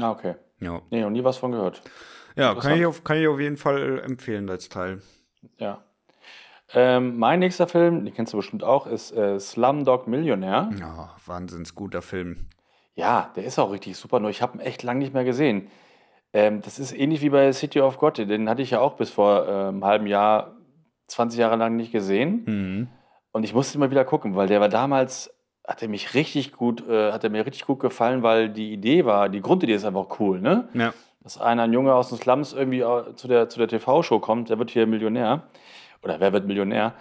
Ah, okay. Ja, Nee, noch nie was von gehört. ja kann, ich auf, kann ich auf jeden Fall empfehlen als Teil. Ja. Ähm, mein nächster Film, den kennst du bestimmt auch, ist äh, Slumdog Millionär. Ja, wahnsinns guter Film. Ja, der ist auch richtig super, nur ich habe ihn echt lange nicht mehr gesehen. Ähm, das ist ähnlich wie bei City of God, den hatte ich ja auch bis vor äh, einem halben Jahr, 20 Jahre lang nicht gesehen. Mhm. Und ich musste mal wieder gucken, weil der war damals, hat er mich richtig gut, äh, hat er mir richtig gut gefallen, weil die Idee war, die Grundidee ist einfach cool, ne? Ja. Dass einer, ein Junge aus den Slums irgendwie äh, zu der, zu der TV-Show kommt, der wird hier Millionär. Oder wer wird Millionär?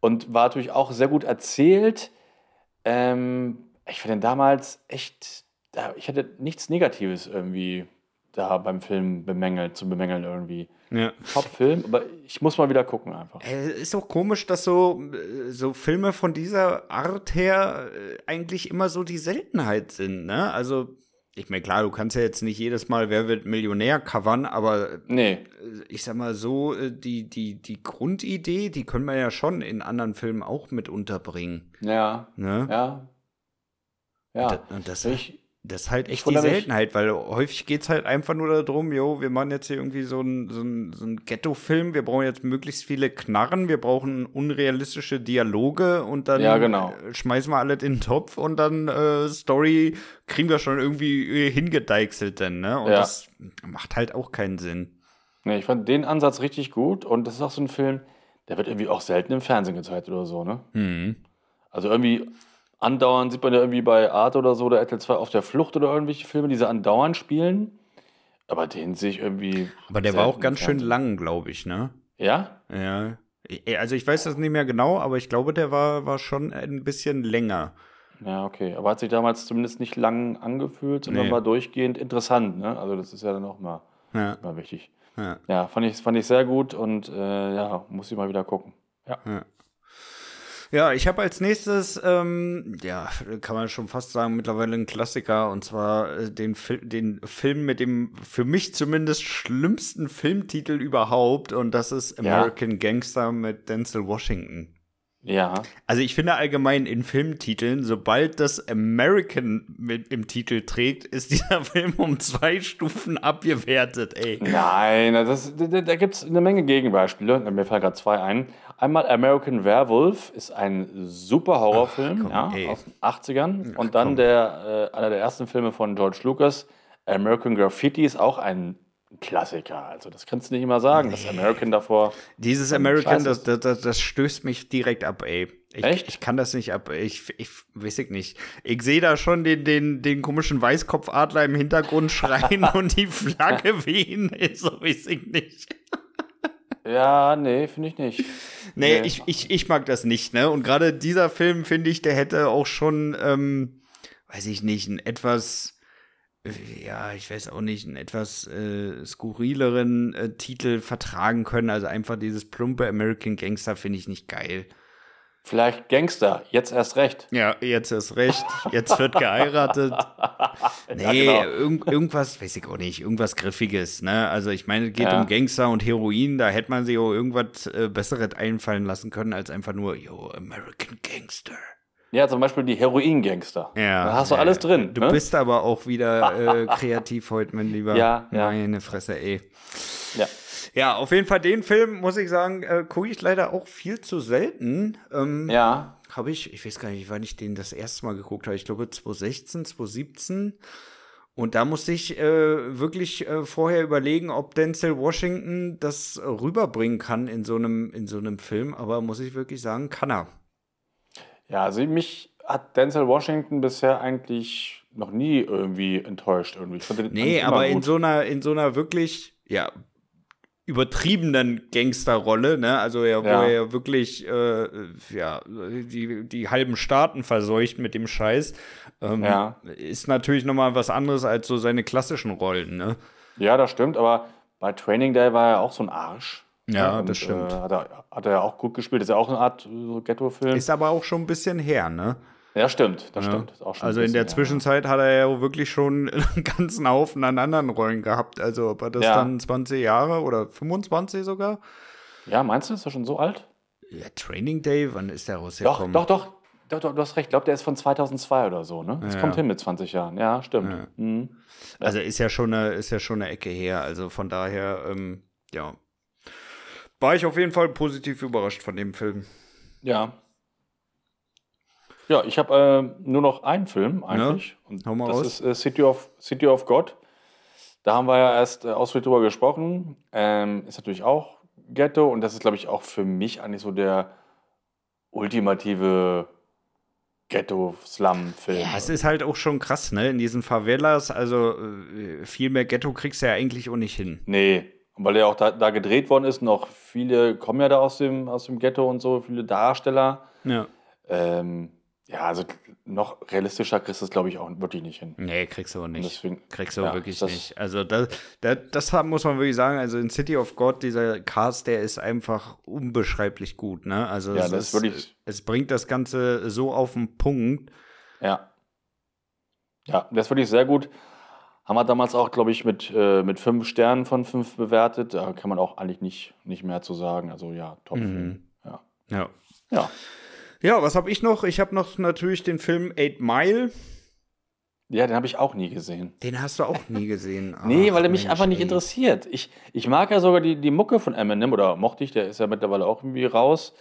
Und war natürlich auch sehr gut erzählt. Ähm, ich finde den damals echt, ich hatte nichts Negatives irgendwie da beim Film bemängelt, zu bemängeln irgendwie. ja. Top-Film, aber ich muss mal wieder gucken einfach. Äh, ist auch komisch, dass so, äh, so Filme von dieser Art her äh, eigentlich immer so die Seltenheit sind, ne? Also, ich meine, klar, du kannst ja jetzt nicht jedes Mal Wer wird Millionär covern, aber äh, Nee, ich sag mal so, äh, die, die, die Grundidee, die können wir ja schon in anderen Filmen auch mit unterbringen, ja, ne? ja. Und Ja, da- Und das, ich, das ist halt echt die Seltenheit, weil häufig geht's halt einfach nur darum, jo, wir machen jetzt hier irgendwie so einen so einen- so einen Ghetto-Film, wir brauchen jetzt möglichst viele Knarren, wir brauchen unrealistische Dialoge und dann Ja, genau. äh, schmeißen wir alles in den Topf und dann äh, Story kriegen wir schon irgendwie äh, hingedeichselt dann, ne? Und Ja. das macht halt auch keinen Sinn. nee, ich fand den Ansatz richtig gut und das ist auch so ein Film, der wird irgendwie auch selten im Fernsehen gezeigt oder so, ne? Mhm. Also irgendwie andauernd sieht man ja irgendwie bei Art oder so oder RTL 2 auf der Flucht oder irgendwelche Filme, die sie andauernd spielen. Aber den sehe ich irgendwie. Aber der war auch ganz schön lang, glaube ich, ne? Ja? Ja. Also ich weiß das nicht mehr genau, aber ich glaube, der war, war schon ein bisschen länger. Ja, okay. Aber hat sich damals zumindest nicht lang angefühlt, sondern Nee. war durchgehend interessant, ne? Also das ist ja dann auch mal, Ja, mal wichtig. ja. Ja, fand ich, fand ich sehr gut und äh, ja, muss ich mal wieder gucken. Ja. Ja, ich habe als nächstes, ähm, ja, kann man schon fast sagen, mittlerweile einen Klassiker, und zwar äh, den, Fil den Film mit dem für mich zumindest schlimmsten Filmtitel überhaupt, und das ist Ja. American Gangster mit Denzel Washington. Ja. Also ich finde allgemein in Filmtiteln, sobald das American mit im Titel trägt, ist dieser Film um zwei Stufen abgewertet, ey. Nein, das, da, da gibt es eine Menge Gegenbeispiele. Mir fallen gerade zwei ein. Einmal American Werewolf ist ein super Horrorfilm komm, ja, aus den 80ern. Und komm. dann der, äh, einer der ersten Filme von George Lucas, American Graffiti, ist auch ein Klassiker. Also das kannst du nicht immer sagen, dass American davor. Dieses American, das, das, das, das stößt mich direkt ab, ey. Ich, Echt? Ich kann das nicht ab. Ich, ich weiß ich nicht. Ich sehe da schon den, den, den komischen Weißkopfadler im Hintergrund schreien und die Flagge wehen. So weiß ich nicht. Ja, nee, finde ich nicht. Nee, Nee. Ich, ich, ich mag das nicht, ne? Und gerade dieser Film, finde ich, der hätte auch schon, ähm, weiß ich nicht, einen etwas, äh, ja, ich weiß auch nicht, einen etwas äh, skurrileren äh, Titel vertragen können. Also einfach dieses plumpe American Gangster finde ich nicht geil. Vielleicht Gangster, jetzt erst recht. Ja, jetzt ist recht. Jetzt wird geheiratet. Nee, genau. irgend, irgendwas, weiß ich auch nicht, irgendwas Griffiges, ne? Also ich meine, es geht Ja. um Gangster und Heroin, da hätte man sich auch irgendwas äh, Besseres einfallen lassen können, als einfach nur, yo, American Gangster. Ja, zum Beispiel die Heroin-Gangster. Ja. Da hast du ja, alles drin. Du ne? bist aber auch wieder äh, kreativ heute, mein Lieber. Ja, ja. Meine Fresse, ey. Ja. Auf jeden Fall den Film, muss ich sagen, äh, gucke ich leider auch viel zu selten. Ähm, ja, habe ich, ich weiß gar nicht, wann ich den das erste Mal geguckt habe. Ich glaube 2016, 2017. Und da musste ich äh, wirklich äh, vorher überlegen, ob Denzel Washington das rüberbringen kann in so einem in so einem Film. Aber muss ich wirklich sagen, kann er. Ja, also mich hat Denzel Washington bisher eigentlich noch nie irgendwie enttäuscht. Irgendwie. Ich Nee, aber in so einer in so einer wirklich ja übertriebenen Gangsterrolle, ne? Also ja, wo Ja. er ja wirklich äh, ja die die halben Staaten verseucht mit dem Scheiß, ähm, Ja. ist natürlich noch mal was anderes als so seine klassischen Rollen, ne? Ja, das stimmt, aber bei Training Day war er auch so ein Arsch. Ja, und, das stimmt. Äh, hat, er, hat er ja auch gut gespielt. Ist ja auch eine Art äh, so Ghetto-Film. Ist aber auch schon ein bisschen her, ne? Ja, stimmt, das Ja. stimmt. Also in der Zwischenzeit hat er ja wirklich schon einen ganzen Haufen an anderen Rollen gehabt. Also ob er das Ja. dann 20 Jahre oder 25 sogar? Ja. meinst du, ist er schon so alt? Ja, Training Day, wann ist der Doch, rausgekommen? doch, doch, doch, doch. Du hast recht. Ich glaube, der ist von 2002 oder so, ne? Das Ja. kommt hin mit 20 Jahren. Ja, stimmt. Ja. Mhm. Also ist ja schon eine, ist ja schon eine Ecke her. Also von daher, ähm, ja. War ich auf jeden Fall positiv überrascht von dem Film. Ja. Ja, ich habe äh, nur noch einen Film eigentlich. Und hau mal das raus. ist äh, City, of, City of God. Da haben wir ja erst äh, ausführlich drüber gesprochen. Ähm, ist natürlich auch Ghetto und das ist, glaube ich, auch für mich eigentlich so der ultimative Ghetto-Slum-Film. Ja, es ist halt auch schon krass, ne? In diesen Favelas, also äh, viel mehr Ghetto kriegst du ja eigentlich auch nicht hin. Nee, weil der auch da, da gedreht worden ist, noch viele kommen ja da aus dem, aus dem Ghetto und so, viele Darsteller. Ja. Ähm, ja, also noch realistischer kriegst du es, glaube ich, auch wirklich nicht hin. Nee, kriegst du nicht. deswegen, Kriegst du ja, wirklich nicht. Also das, das, das muss man wirklich sagen. Also in City of God, dieser Cast, der ist einfach unbeschreiblich gut. Ne? Also Ja, es, das ist wirklich- es bringt das Ganze so auf den Punkt. Ja. Ja, das ist wirklich sehr gut. Haben wir damals auch, glaube ich, mit, äh, mit fünf Sternen von fünf bewertet. Da kann man auch eigentlich nicht, nicht mehr zu sagen. Also ja, Top-Film. Ja. Ja. ja. Ja, was habe ich noch? Ich habe noch natürlich den Film Eight Mile. Ja, den habe ich auch nie gesehen. Den hast du auch nie gesehen. Nee, Ach, weil er mich Mensch, einfach nicht ey. interessiert. Ich, ich mag ja sogar die, die Mucke von Eminem, oder mochte ich, der ist ja mittlerweile auch irgendwie raus.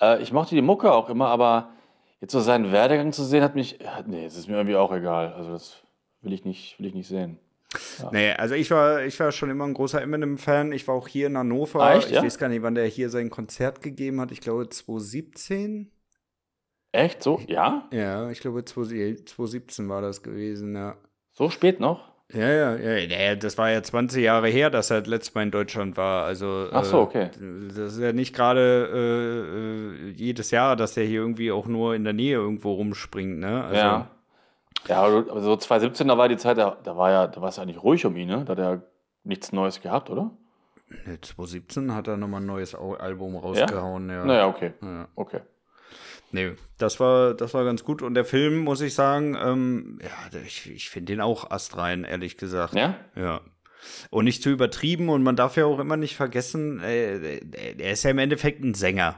Äh, ich mochte die Mucke auch immer, aber jetzt so seinen Werdegang zu sehen, hat mich. ja, Nee, es ist mir irgendwie auch egal. Also das will ich nicht, will ich nicht sehen. Nee, also ich war, ich war schon immer ein großer Eminem-Fan. Ich war auch hier in Hannover. Ah, echt, ich ja? weiß gar nicht, wann der hier sein Konzert gegeben hat. Ich glaube 2017. Echt? So? Ja? Ja, ich glaube 2017 war das gewesen, ja. So spät noch? Ja, ja, ja, ja, das war ja 20 Jahre her, dass er das letzte Mal in Deutschland war. Also, Ach so, okay. Äh, das ist ja nicht gerade äh, äh, jedes Jahr, dass er hier irgendwie auch nur in der Nähe irgendwo rumspringt, ne? Also, ja. Ja, aber so 2017, da war die Zeit, da, da war ja, da war es eigentlich ruhig um ihn, ne? Da hat er nichts Neues gehabt, oder? Ne, 2017 hat er nochmal ein neues Album rausgehauen, ja. Naja, okay. Ja. Okay. Nee, das war, das war ganz gut. Und der Film, muss ich sagen, ähm, ja, ich, ich finde den auch astrein, ehrlich gesagt. Ja? Ja. Und nicht zu übertrieben. Und man darf ja auch immer nicht vergessen, äh, er ist ja im Endeffekt ein Sänger.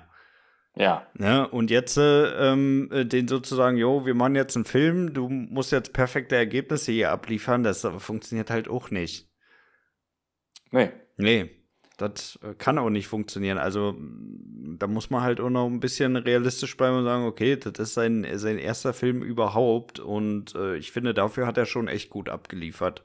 Ja. Ne? Und jetzt äh, ähm, äh, den sozusagen, jo, wir machen jetzt einen Film, du musst jetzt perfekte Ergebnisse hier abliefern, das äh, funktioniert halt auch nicht. Nee. Nee, das äh, kann auch nicht funktionieren. Also da muss man halt auch noch ein bisschen realistisch bleiben und sagen, okay, das ist sein, sein erster Film überhaupt und äh, ich finde, dafür hat er schon echt gut abgeliefert.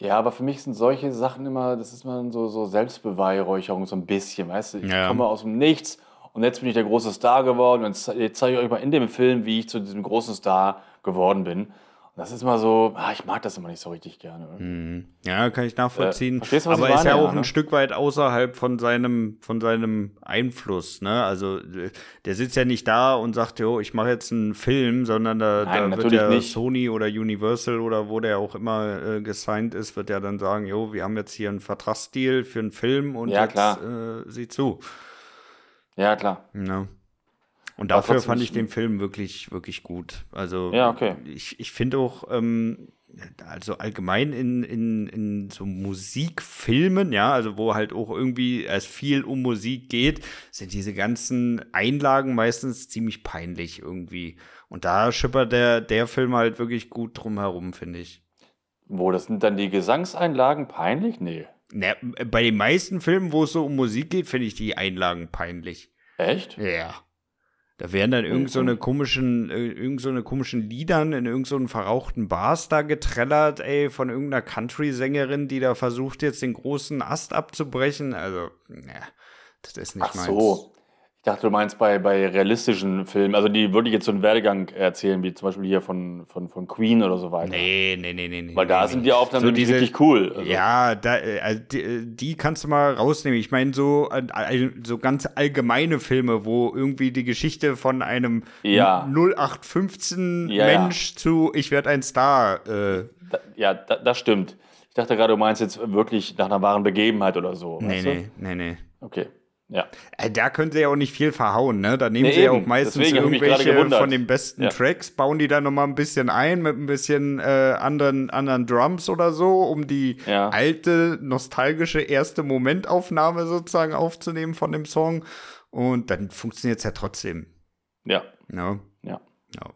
Ja, aber für mich sind solche Sachen immer, das ist mal so, so Selbstbeweihräucherung, so ein bisschen, weißt du? Ich Ja. komme aus dem Nichts und jetzt bin ich der große Star geworden und jetzt zeige ich euch mal in dem Film, wie ich zu diesem großen Star geworden bin. Das ist immer so, ah, ich mag das immer nicht so richtig gerne. Mhm. Ja, kann ich nachvollziehen. Äh, verstehst Aber ich ist ja auch ein ne? Stück weit außerhalb von seinem, von seinem Einfluss. Ne? Also äh, der sitzt ja nicht da und sagt, jo, ich mache jetzt einen Film, sondern da, Nein, da wird ja nicht. Sony oder Universal oder wo der auch immer äh, gesigned ist, wird ja dann sagen, jo, wir haben jetzt hier einen Vertragsdeal für einen Film und Ja, jetzt. Äh, sieh zu. Ja, klar. Ja. Und dafür fand ich den Film wirklich, wirklich gut. Also Ja, okay. ich, ich finde auch, ähm, also allgemein in, in, in so Musikfilmen, ja, also wo halt auch irgendwie es viel um Musik geht, sind diese ganzen Einlagen meistens ziemlich peinlich irgendwie. Und da schippert der, der Film halt wirklich gut drum herum, finde ich. Wo, das sind dann die Gesangseinlagen peinlich? Nee. Na, bei den meisten Filmen, wo es so um Musik geht, finde ich die Einlagen peinlich. Echt? Ja. Da werden dann irgend so eine komischen, äh, irgend so eine komischen Liedern in irgend so einen verrauchten Bars da getrellert, ey, von irgendeiner Country-Sängerin, die da versucht, jetzt den großen Ast abzubrechen. Also, ja, das ist nicht Ach meins. so. Ich dachte, du meinst bei, bei realistischen Filmen, also die würde ich jetzt so einen Werdegang erzählen, wie zum Beispiel hier von, von, von Queen oder so weiter. Nee, nee, nee, nee. Weil da nee, sind nee. die Aufnahmen So diese- richtig cool. Also, Ja, da, äh, also die, die kannst du mal rausnehmen. Ich meine, so, äh, so ganz allgemeine Filme, wo irgendwie die Geschichte von einem Ja. 0815 Ja, zu Ich werde ein Star äh, Da, ja, da, das stimmt. Ich dachte gerade, du meinst jetzt wirklich nach einer wahren Begebenheit oder so. Nee, nee, nee, nee. Okay. Ja. Äh, Da können sie ja auch nicht viel verhauen, ne? Da nehmen Nee, sie ja eben. auch meistens irgendwelche von den besten Ja. Tracks, bauen die da nochmal ein bisschen ein mit ein bisschen äh, anderen, anderen Drums oder so, um die Ja. alte, nostalgische erste Momentaufnahme sozusagen aufzunehmen von dem Song. Und dann funktioniert es ja trotzdem. Ja. Ja. Ja. Ja.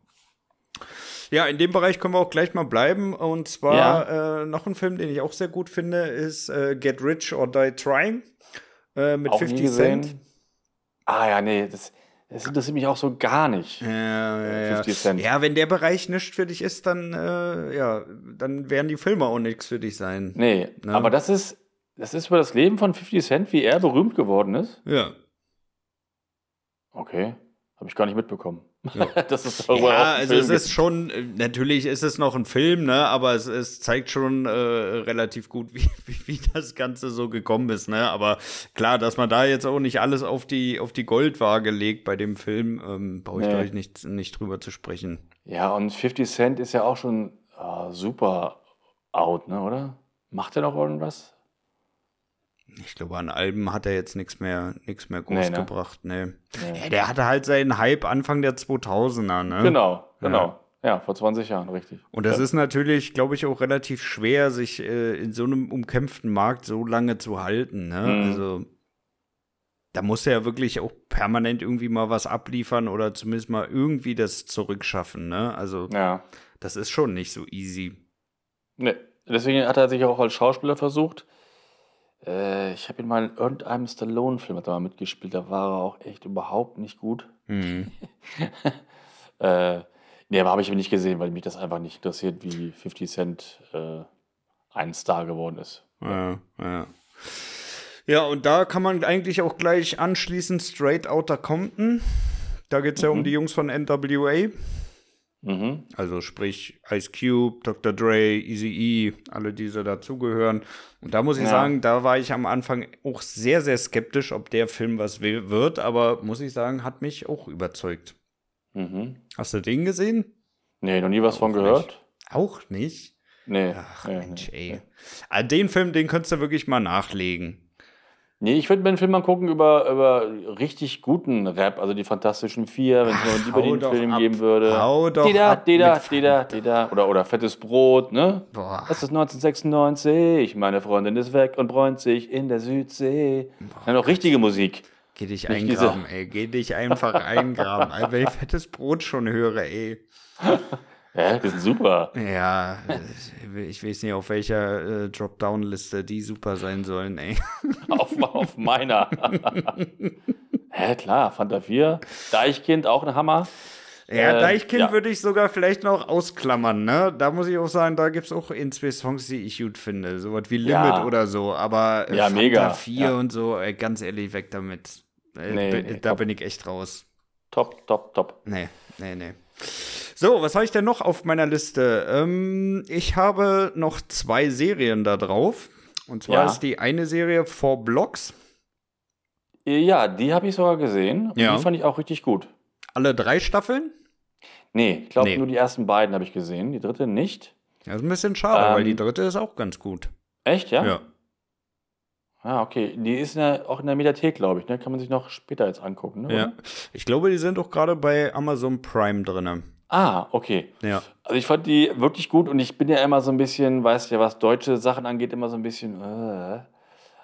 Ja, in dem Bereich können wir auch gleich mal bleiben. Und zwar äh, noch ein Film, den ich auch sehr gut finde, ist äh, Get Rich or Die Trying äh, mit Auch nie 50 gesehen. Cent. Ah ja, nee, das, das interessiert mich auch so gar nicht. Ja, ja, ja. 50 Cent. ja, wenn der Bereich nicht für dich ist, dann, äh, ja, dann werden die Filme auch nichts für dich sein. Nee, Ne? aber das ist, das ist über das Leben von 50 Cent, wie er berühmt geworden ist. Ja. Okay. Habe ich gar nicht mitbekommen. Ja. das ist Ja, also es ist schon, äh, natürlich ist es noch ein Film, ne, aber es, es zeigt schon äh, relativ gut, wie, wie, wie das Ganze so gekommen ist, ne, aber klar, dass man da jetzt auch nicht alles auf die, auf die Goldwaage legt bei dem Film, ähm, brauche ich Nee. glaube ich nicht, nicht drüber zu sprechen. Ja, und 50 Cent ist ja auch schon ah, super out, ne, oder? Macht er noch irgendwas? Ich glaube, an Alben hat er jetzt nichts mehr, nichts mehr groß Nee, ne? gebracht, ne. Nee. Ja, der hatte halt seinen Hype Anfang der 2000er, ne. Genau, genau. Ja. vor 20 Jahren, richtig. Und das ja. ist natürlich, glaube ich, auch relativ schwer, sich äh, in so einem umkämpften Markt so lange zu halten. Ne? Mhm. Also da muss er ja wirklich auch permanent irgendwie mal was abliefern oder zumindest mal irgendwie das zurückschaffen. Ne? Also Ja. das ist schon nicht so easy. Nee. Deswegen hat er sich auch als Schauspieler versucht. Äh, ich habe ihn mal in irgendeinem Stallone-Film mal mitgespielt, da war er auch echt überhaupt nicht gut. Mhm. Äh, nee, aber habe ich nicht gesehen, weil mich das einfach nicht interessiert, wie 50 Cent äh, ein Star geworden ist. Ja, ja. Ja, und da kann man eigentlich auch gleich anschließen, Straight Outta Compton. Da geht es ja um die Jungs von NWA. Mhm. Also sprich Ice Cube, Dr. Dre, Easy E, alle diese dazugehören. Und da muss ich Ja. sagen, da war ich am Anfang auch sehr, sehr skeptisch, ob der Film was will- wird, aber muss ich sagen, hat mich auch überzeugt. Mhm. Hast du den gesehen? Nee, noch nie was von Auch gehört. Auch nicht. Nee. Ach nee, Mensch, nee. ey. Ah, Den Film, den könntest du wirklich mal nachlegen. Nee, ich würde mir einen Film mal gucken über, über richtig guten Rap, also die Fantastischen Vier, wenn es nur einen Film ab. geben würde. Hau doch Dida, ab Dida, Dida, Dida. Oder, oder Fettes Brot, ne? Boah. Es ist 1996, meine Freundin ist weg und bräunt sich in der Südsee. Dann noch richtige Musik. Geh dich Nicht eingraben, ey. Geh dich einfach eingraben. Alter, wenn ich fettes Brot schon höre, ey. Ja, die sind super. Ja, ich weiß nicht, auf welcher äh, Dropdown-Liste die super sein sollen, ey. auf, auf meiner. Hä, klar, Fanta 4. Deichkind, auch ein Hammer. Ja, Äh, Deichkind ja. würde ich sogar vielleicht noch ausklammern, ne? Da muss ich auch sagen, da gibt es auch ein, zwei Songs, die ich gut finde. Sowas wie Limit Ja. oder so. Aber äh, Ja, Fanta mega. 4 Ja. und so, ey, ganz ehrlich, weg damit. Äh, Nee, nee, da top. bin ich echt raus. Top, top, top. Nee, nee, nee. So, was habe ich denn noch auf meiner Liste? Ähm, ich habe noch zwei Serien da drauf. Und zwar Ja. ist die eine Serie Four Blocks. Ja, die habe ich sogar gesehen. Und Ja. Die fand ich auch richtig gut. Alle drei Staffeln. Nee, ich glaube Nee. nur die ersten beiden habe ich gesehen, die dritte nicht. Das ist ein bisschen schade, Ähm, weil die dritte ist auch ganz gut. Echt, ja? Ja. Ah, okay. Die ist in der, auch in der Mediathek, glaube ich. Ne? Kann man sich noch später jetzt angucken. Ne? ja. Ich glaube, die sind auch gerade bei Amazon Prime drin. Ah, okay. Ja. Also ich fand die wirklich gut und ich bin ja immer so ein bisschen, weißt ja, was deutsche Sachen angeht, immer so ein bisschen. Äh.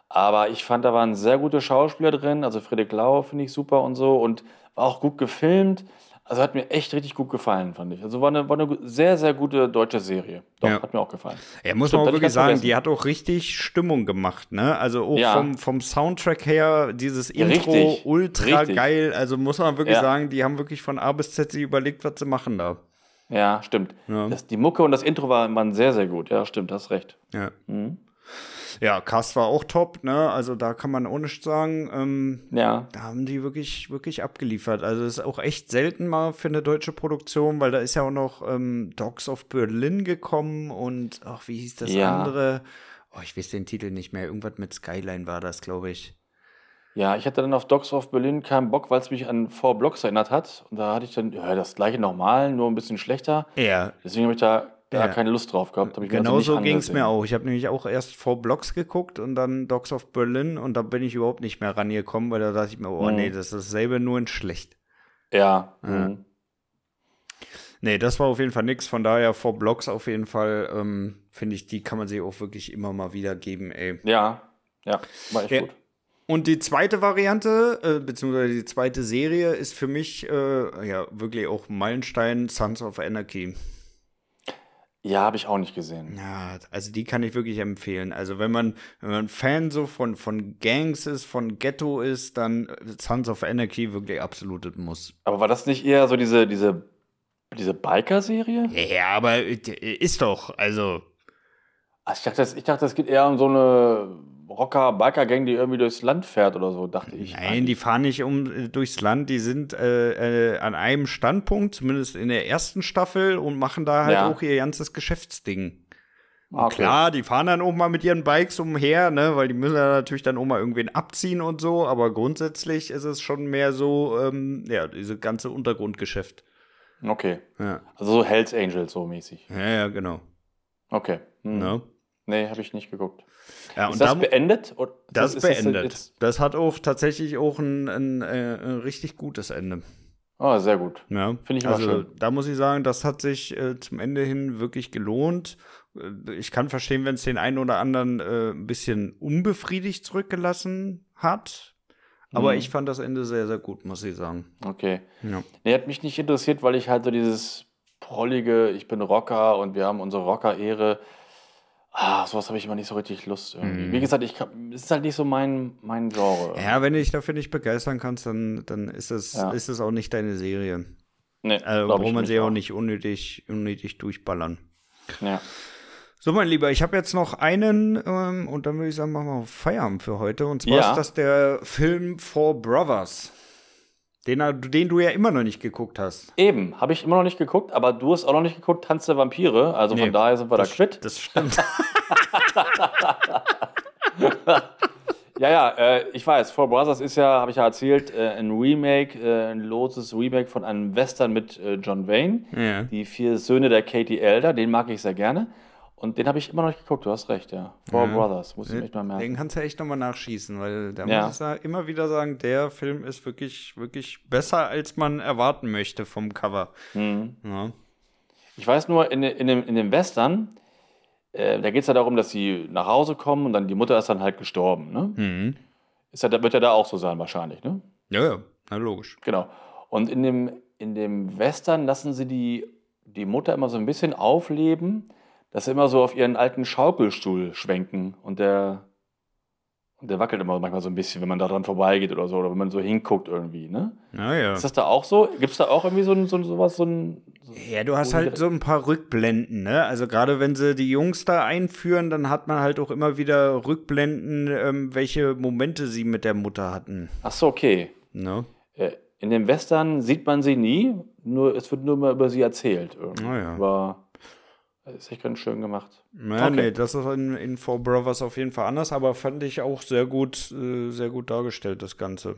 Aber ich fand, da waren sehr gute Schauspieler drin. Also Friedrich Lau finde ich super und so und war auch gut gefilmt. Also hat mir echt richtig gut gefallen, fand ich. Also war eine, war eine sehr, sehr gute deutsche Serie. Doch, Ja. hat mir auch gefallen. Ja, muss Stimmt, man wirklich sagen, vergessen. die hat auch richtig Stimmung gemacht, ne? Also auch Ja. vom, vom Soundtrack her, dieses Intro, Richtig, ultra richtig. geil. Also muss man wirklich Ja. sagen, die haben wirklich von A bis Z sich überlegt, was sie machen da. Ja, stimmt. Ja. Das, die Mucke und das Intro waren, waren sehr, sehr gut. Ja, stimmt, hast recht. Ja. Mhm. Ja, Cast war auch top, ne? Also da kann man auch nichts sagen. Ähm, Ja, da haben die wirklich, wirklich abgeliefert. Also es ist auch echt selten mal für eine deutsche Produktion, weil da ist ja auch noch ähm, Dogs of Berlin gekommen und ach, wie hieß das Ja. andere? Oh, ich weiß den Titel nicht mehr. Irgendwas mit Skyline war das, glaube ich. Ja, ich hatte dann auf Dogs of Berlin keinen Bock, weil es mich an Four Blocks erinnert hat. Und da hatte ich dann ja, das gleiche nochmal, nur ein bisschen schlechter. Ja, Deswegen habe ich da Ja. keine Lust drauf gehabt. Hab also Genau nicht so ging es mir auch. Ich habe nämlich auch erst Four Blocks geguckt und dann Dogs of Berlin und da bin ich überhaupt nicht mehr rangekommen, weil da dachte ich mir, oh Mhm. nee, das ist dasselbe, nur in schlecht. Ja. Mhm. Nee, das war auf jeden Fall nix. Von daher Four Blocks auf jeden Fall, ähm, finde ich, die kann man sich auch wirklich immer mal wieder geben, ey. Ja, ja, war echt Ja. gut. Und die zweite Variante, äh, beziehungsweise die zweite Serie, ist für mich äh, ja wirklich auch ein Meilenstein Sons of Anarchy. Ja, habe ich auch nicht gesehen. Ja, also die kann ich wirklich empfehlen. Also wenn man, wenn man Fan so von, von Gangs ist, von Ghetto ist, dann äh, Sons of Anarchy wirklich absolutes Muss. Aber war das nicht eher so diese, diese, diese Biker-Serie? Ja, aber äh, ist doch, also. Also ich dachte, das, ich dachte, es geht eher um so eine Rocker-Biker-Gang, die irgendwie durchs Land fährt oder so, dachte ich. Nein, die fahren nicht um äh, durchs Land, die sind äh, äh, an einem Standpunkt, zumindest in der ersten Staffel, und machen da halt Ja. auch ihr ganzes Geschäftsding. Ah, okay. Klar, die fahren dann auch mal mit ihren Bikes umher, ne, weil die müssen ja natürlich dann auch mal irgendwen abziehen und so, aber grundsätzlich ist es schon mehr so, ähm, ja, diese ganze Untergrundgeschäft. Okay. Ja, Also so Hells Angels so mäßig. ja, ja genau. Okay. Hm. Ne? Nee, habe ich nicht geguckt. Ja, ist und das da, beendet? Das ist das beendet. jetzt- Das hat auch tatsächlich auch ein, ein, äh, ein richtig gutes Ende. Ah, sehr gut. Ja, Finde ich immer also schön. da muss ich sagen, das hat sich äh, zum Ende hin wirklich gelohnt. Äh, Ich kann verstehen, wenn es den einen oder anderen äh, ein bisschen unbefriedigt zurückgelassen hat. Aber Mhm. ich fand das Ende sehr, sehr gut, muss ich sagen. Okay. Ja. Nee, hat mich nicht interessiert, weil ich halt so dieses prollige, ich bin Rocker und wir haben unsere Rocker-Ehre. Ah, sowas habe ich immer nicht so richtig Lust irgendwie. Mhm. Wie gesagt, ich es ist halt nicht so mein, mein Genre. Ja, wenn du dich dafür nicht begeistern kannst, dann, dann ist, es, Ja. ist es auch nicht deine Serie. Nee, Also ich braucht man sie auch auch. nicht unnötig, unnötig durchballern. Ja. So, mein Lieber, ich habe jetzt noch einen ähm, und dann würde ich sagen, machen wir Feierabend für heute. Und zwar Ja. ist das der Film Four Brothers. Den, den du ja immer noch nicht geguckt hast. Eben, habe ich immer noch nicht geguckt, aber du hast auch noch nicht geguckt, Tanz der Vampire. Also Nee, von daher sind wir da das, quitt. Das stimmt. Ja, ja, äh, ich weiß, Four Brothers ist ja, habe ich ja erzählt, äh, ein Remake, äh, ein loses Remake von einem Western mit äh, John Wayne. Ja. Die vier Söhne der Katie Elder, den mag ich sehr gerne. Und den habe ich immer noch nicht geguckt, du hast recht, ja. Four Ja. Brothers, muss ich mir echt mal merken. Den kannst du echt nochmal nachschießen, weil da Ja. muss ich immer wieder sagen, der Film ist wirklich, wirklich besser, als man erwarten möchte vom Cover. Mhm. Ja. Ich weiß nur, in, in, dem, in dem Western, äh, da geht es ja darum, dass sie nach Hause kommen und dann die Mutter ist dann halt gestorben. Ne? Mhm. Ist ja, wird ja da auch so sein wahrscheinlich, ne? ja, ja, na logisch. Genau. Und in dem, in dem Western lassen sie die, die Mutter immer so ein bisschen aufleben, dass sie immer so auf ihren alten Schaukelstuhl schwenken und der, und der wackelt immer manchmal so ein bisschen, wenn man da dran vorbeigeht oder so, oder wenn man so hinguckt irgendwie, ne? Naja. Ist das da auch so? Gibt es da auch irgendwie so, ein, so sowas, so ein. So Ja, du hast halt so ein paar Rückblenden, ne? Also gerade wenn sie die Jungs da einführen, dann hat man halt auch immer wieder Rückblenden, ähm, welche Momente sie mit der Mutter hatten. Ach so, okay. Ne? Äh, In dem Western sieht man sie nie, nur es wird nur mal über sie erzählt. Irgendwie. Ah, ja. Das ist echt ganz schön gemacht. Ja, Okay. nee, das ist in, in Four Brothers auf jeden Fall anders, aber fand ich auch sehr gut, äh, sehr gut dargestellt, das Ganze.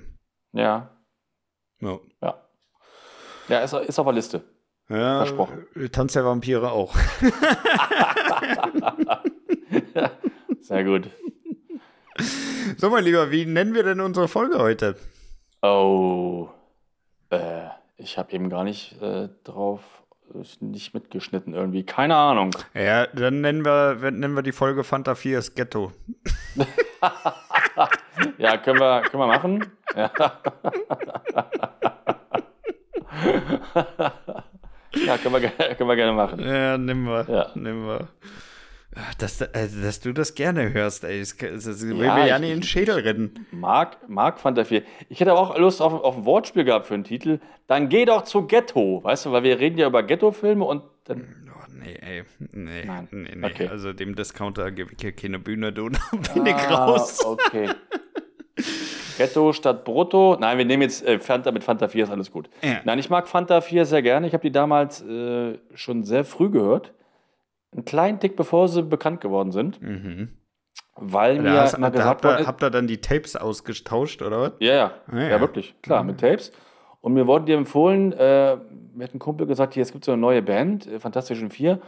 Ja, Ja. ja. Ja, ist, ist auf der Liste. Ja, Versprochen. äh, Tanz der Vampire auch. Sehr gut. So, mein Lieber, wie nennen wir denn unsere Folge heute? Oh, äh, ich habe eben gar nicht äh, drauf, nicht mitgeschnitten irgendwie. Keine Ahnung. Ja, dann nennen wir, nennen wir die Folge Fanta 4 ist Ghetto. Ja, können wir, können wir machen. Ja. ja, können wir, können wir gerne machen. Ja, nehmen wir. Ja. Nehmen wir. Dass, also, dass du das gerne hörst, ey. Das, das, das will Ja, mir ja ich- nicht in den Schädel rennen. Marc, Marc fand viel. Ich hätte aber auch Lust auf, auf ein Wortspiel gehabt für einen Titel. Dann geh doch zu Ghetto, weißt du, weil wir reden ja über Ghetto-Filme und dann. Oh, nee, ey. Nee, Nein. nee, nee. Okay. Also dem Discounter gebe ich hier keine Bühne, du. Da bin ich Ah, raus. Okay. Ghetto statt Brutto. Nein, wir nehmen jetzt äh, Fanta mit Fanta 4, ist alles gut. Ja. Nein, ich mag Fanta 4 sehr gerne. Ich habe die damals äh, schon sehr früh gehört. Einen kleinen Tick, bevor sie bekannt geworden sind. Mhm. Weil mir Da hast, immer da gesagt habt, worden ihr, ist, habt ihr dann die Tapes ausgetauscht, oder was? Ja, ja. Ah, ja. ja. wirklich. Klar, mit Tapes. Und mir wurden die empfohlen, äh, mir hat ein Kumpel gesagt, hier, es gibt so eine neue Band, äh, Fantastischen Vier,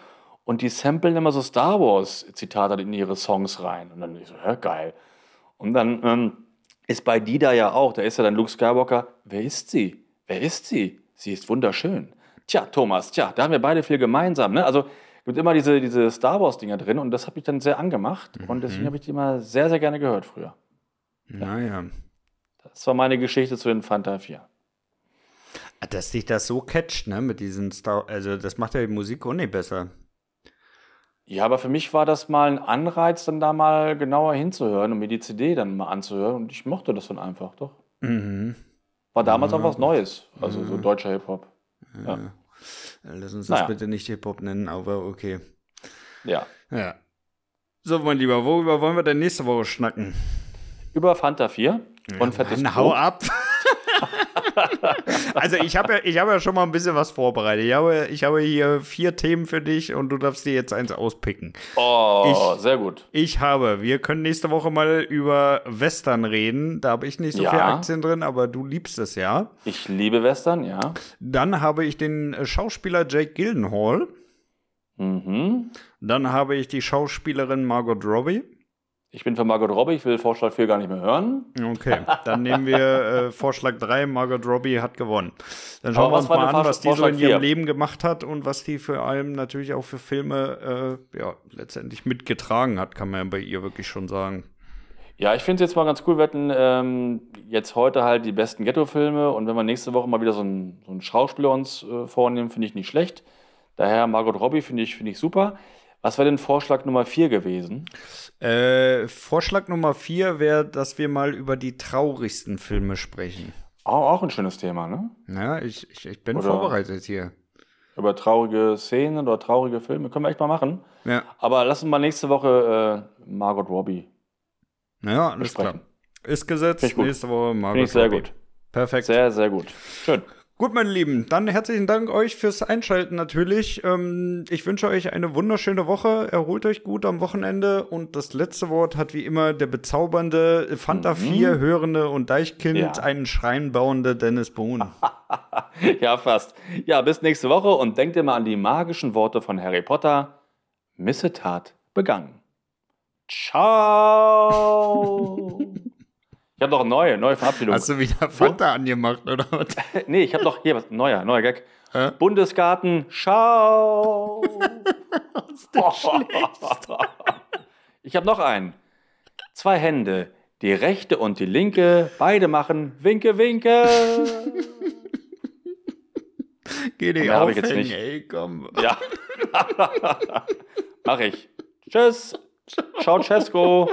und die samplen immer so Star Wars-Zitate in ihre Songs rein. Und dann ich so, ja, geil. Und dann ähm, ist bei Dida ja auch, da ist ja dann Luke Skywalker, wer ist sie? Wer ist sie? Sie ist wunderschön. Tja, Thomas, tja, da haben wir beide viel gemeinsam. Ne? Also gibt immer diese, diese Star Wars-Dinger drin und das hat mich dann sehr angemacht. Und deswegen habe ich die immer sehr, sehr gerne gehört früher. Naja. Das war meine Geschichte zu den Fanta 4. Dass dich das so catcht, ne, mit diesen Star, also das macht ja die Musik auch nicht besser. Ja, aber für mich war das mal ein Anreiz, dann da mal genauer hinzuhören und mir die CD dann mal anzuhören. Und ich mochte das dann einfach, doch. Mhm. War damals auch was Neues. Also so deutscher Hip-Hop. Ja. Lass uns Naja. das bitte nicht Hip-Hop nennen, aber okay. ja. Ja. So, mein Lieber, worüber wollen wir denn nächste Woche schnacken? Über Fanta 4 und fettes Mann, hau Brot. ab! Also ich habe ja, ich hab ja schon mal ein bisschen was vorbereitet. Ich habe, ich habe hier vier Themen für dich und du darfst dir jetzt eins auspicken. Oh, Ich- sehr gut. Ich habe, wir können nächste Woche mal über Western reden. Da habe ich nicht so Ja. viel Aktien drin, aber du liebst es ja. Ich liebe Western, ja. Dann habe ich den Schauspieler Jake Gyllenhaal. Mhm. Dann habe ich die Schauspielerin Margot Robbie. Ich bin für Margot Robbie, ich will Vorschlag 4 gar nicht mehr hören. Okay, dann nehmen wir äh, Vorschlag 3. Margot Robbie hat gewonnen. Dann schauen wir uns mal an, Vorschlag- was die so in ihrem? Leben gemacht hat und was die vor allem natürlich auch für Filme äh, ja, letztendlich mitgetragen hat, kann man ja bei ihr wirklich schon sagen. Ja, ich finde es jetzt mal ganz cool. Wir hatten ähm, jetzt heute halt die besten Ghetto-Filme und wenn wir nächste Woche mal wieder so einen, so einen Schauspieler uns äh, vornehmen, finde ich nicht schlecht. Daher Margot Robbie finde ich, finde ich super. Was wäre denn Vorschlag Nummer 4 gewesen? Äh, Vorschlag Nummer 4 wäre, dass wir mal über die traurigsten Filme sprechen. Auch, auch ein schönes Thema, ne? Ja, ich, ich, ich bin Oder- vorbereitet hier. Über traurige Szenen oder traurige Filme. Können wir echt mal machen. Ja, Aber lass uns mal nächste Woche äh, Margot Robbie ja alles klar. besprechen. Ist gesetzt. Nächste Woche Margot Finde ich sehr Robbie. gut. Perfekt. Sehr, sehr gut. Schön. Gut, meine Lieben, dann herzlichen Dank euch fürs Einschalten natürlich. Ähm, ich wünsche euch eine wunderschöne Woche. Erholt euch gut am Wochenende. Und das letzte Wort hat wie immer der bezaubernde Fanta 4 hörende und Deichkind, Ja. einen Schrein bauende Dennis Bohn. Ja, fast. Ja, bis nächste Woche und denkt immer an die magischen Worte von Harry Potter. Missetat begangen. Ciao. Ich habe noch eine neue, neue Verabschiedung. Hast du wieder Fanta angemacht, oder was? nee, ich habe noch hier was neuer, neuer Gag. Hä? Bundesgarten, schau. ich habe noch einen. Zwei Hände, die rechte und die linke, beide machen Winke, Winke. Geh dich ich jetzt nicht. ey, komm. Ja. Mach ich. Tschüss. Ciao, Cesco.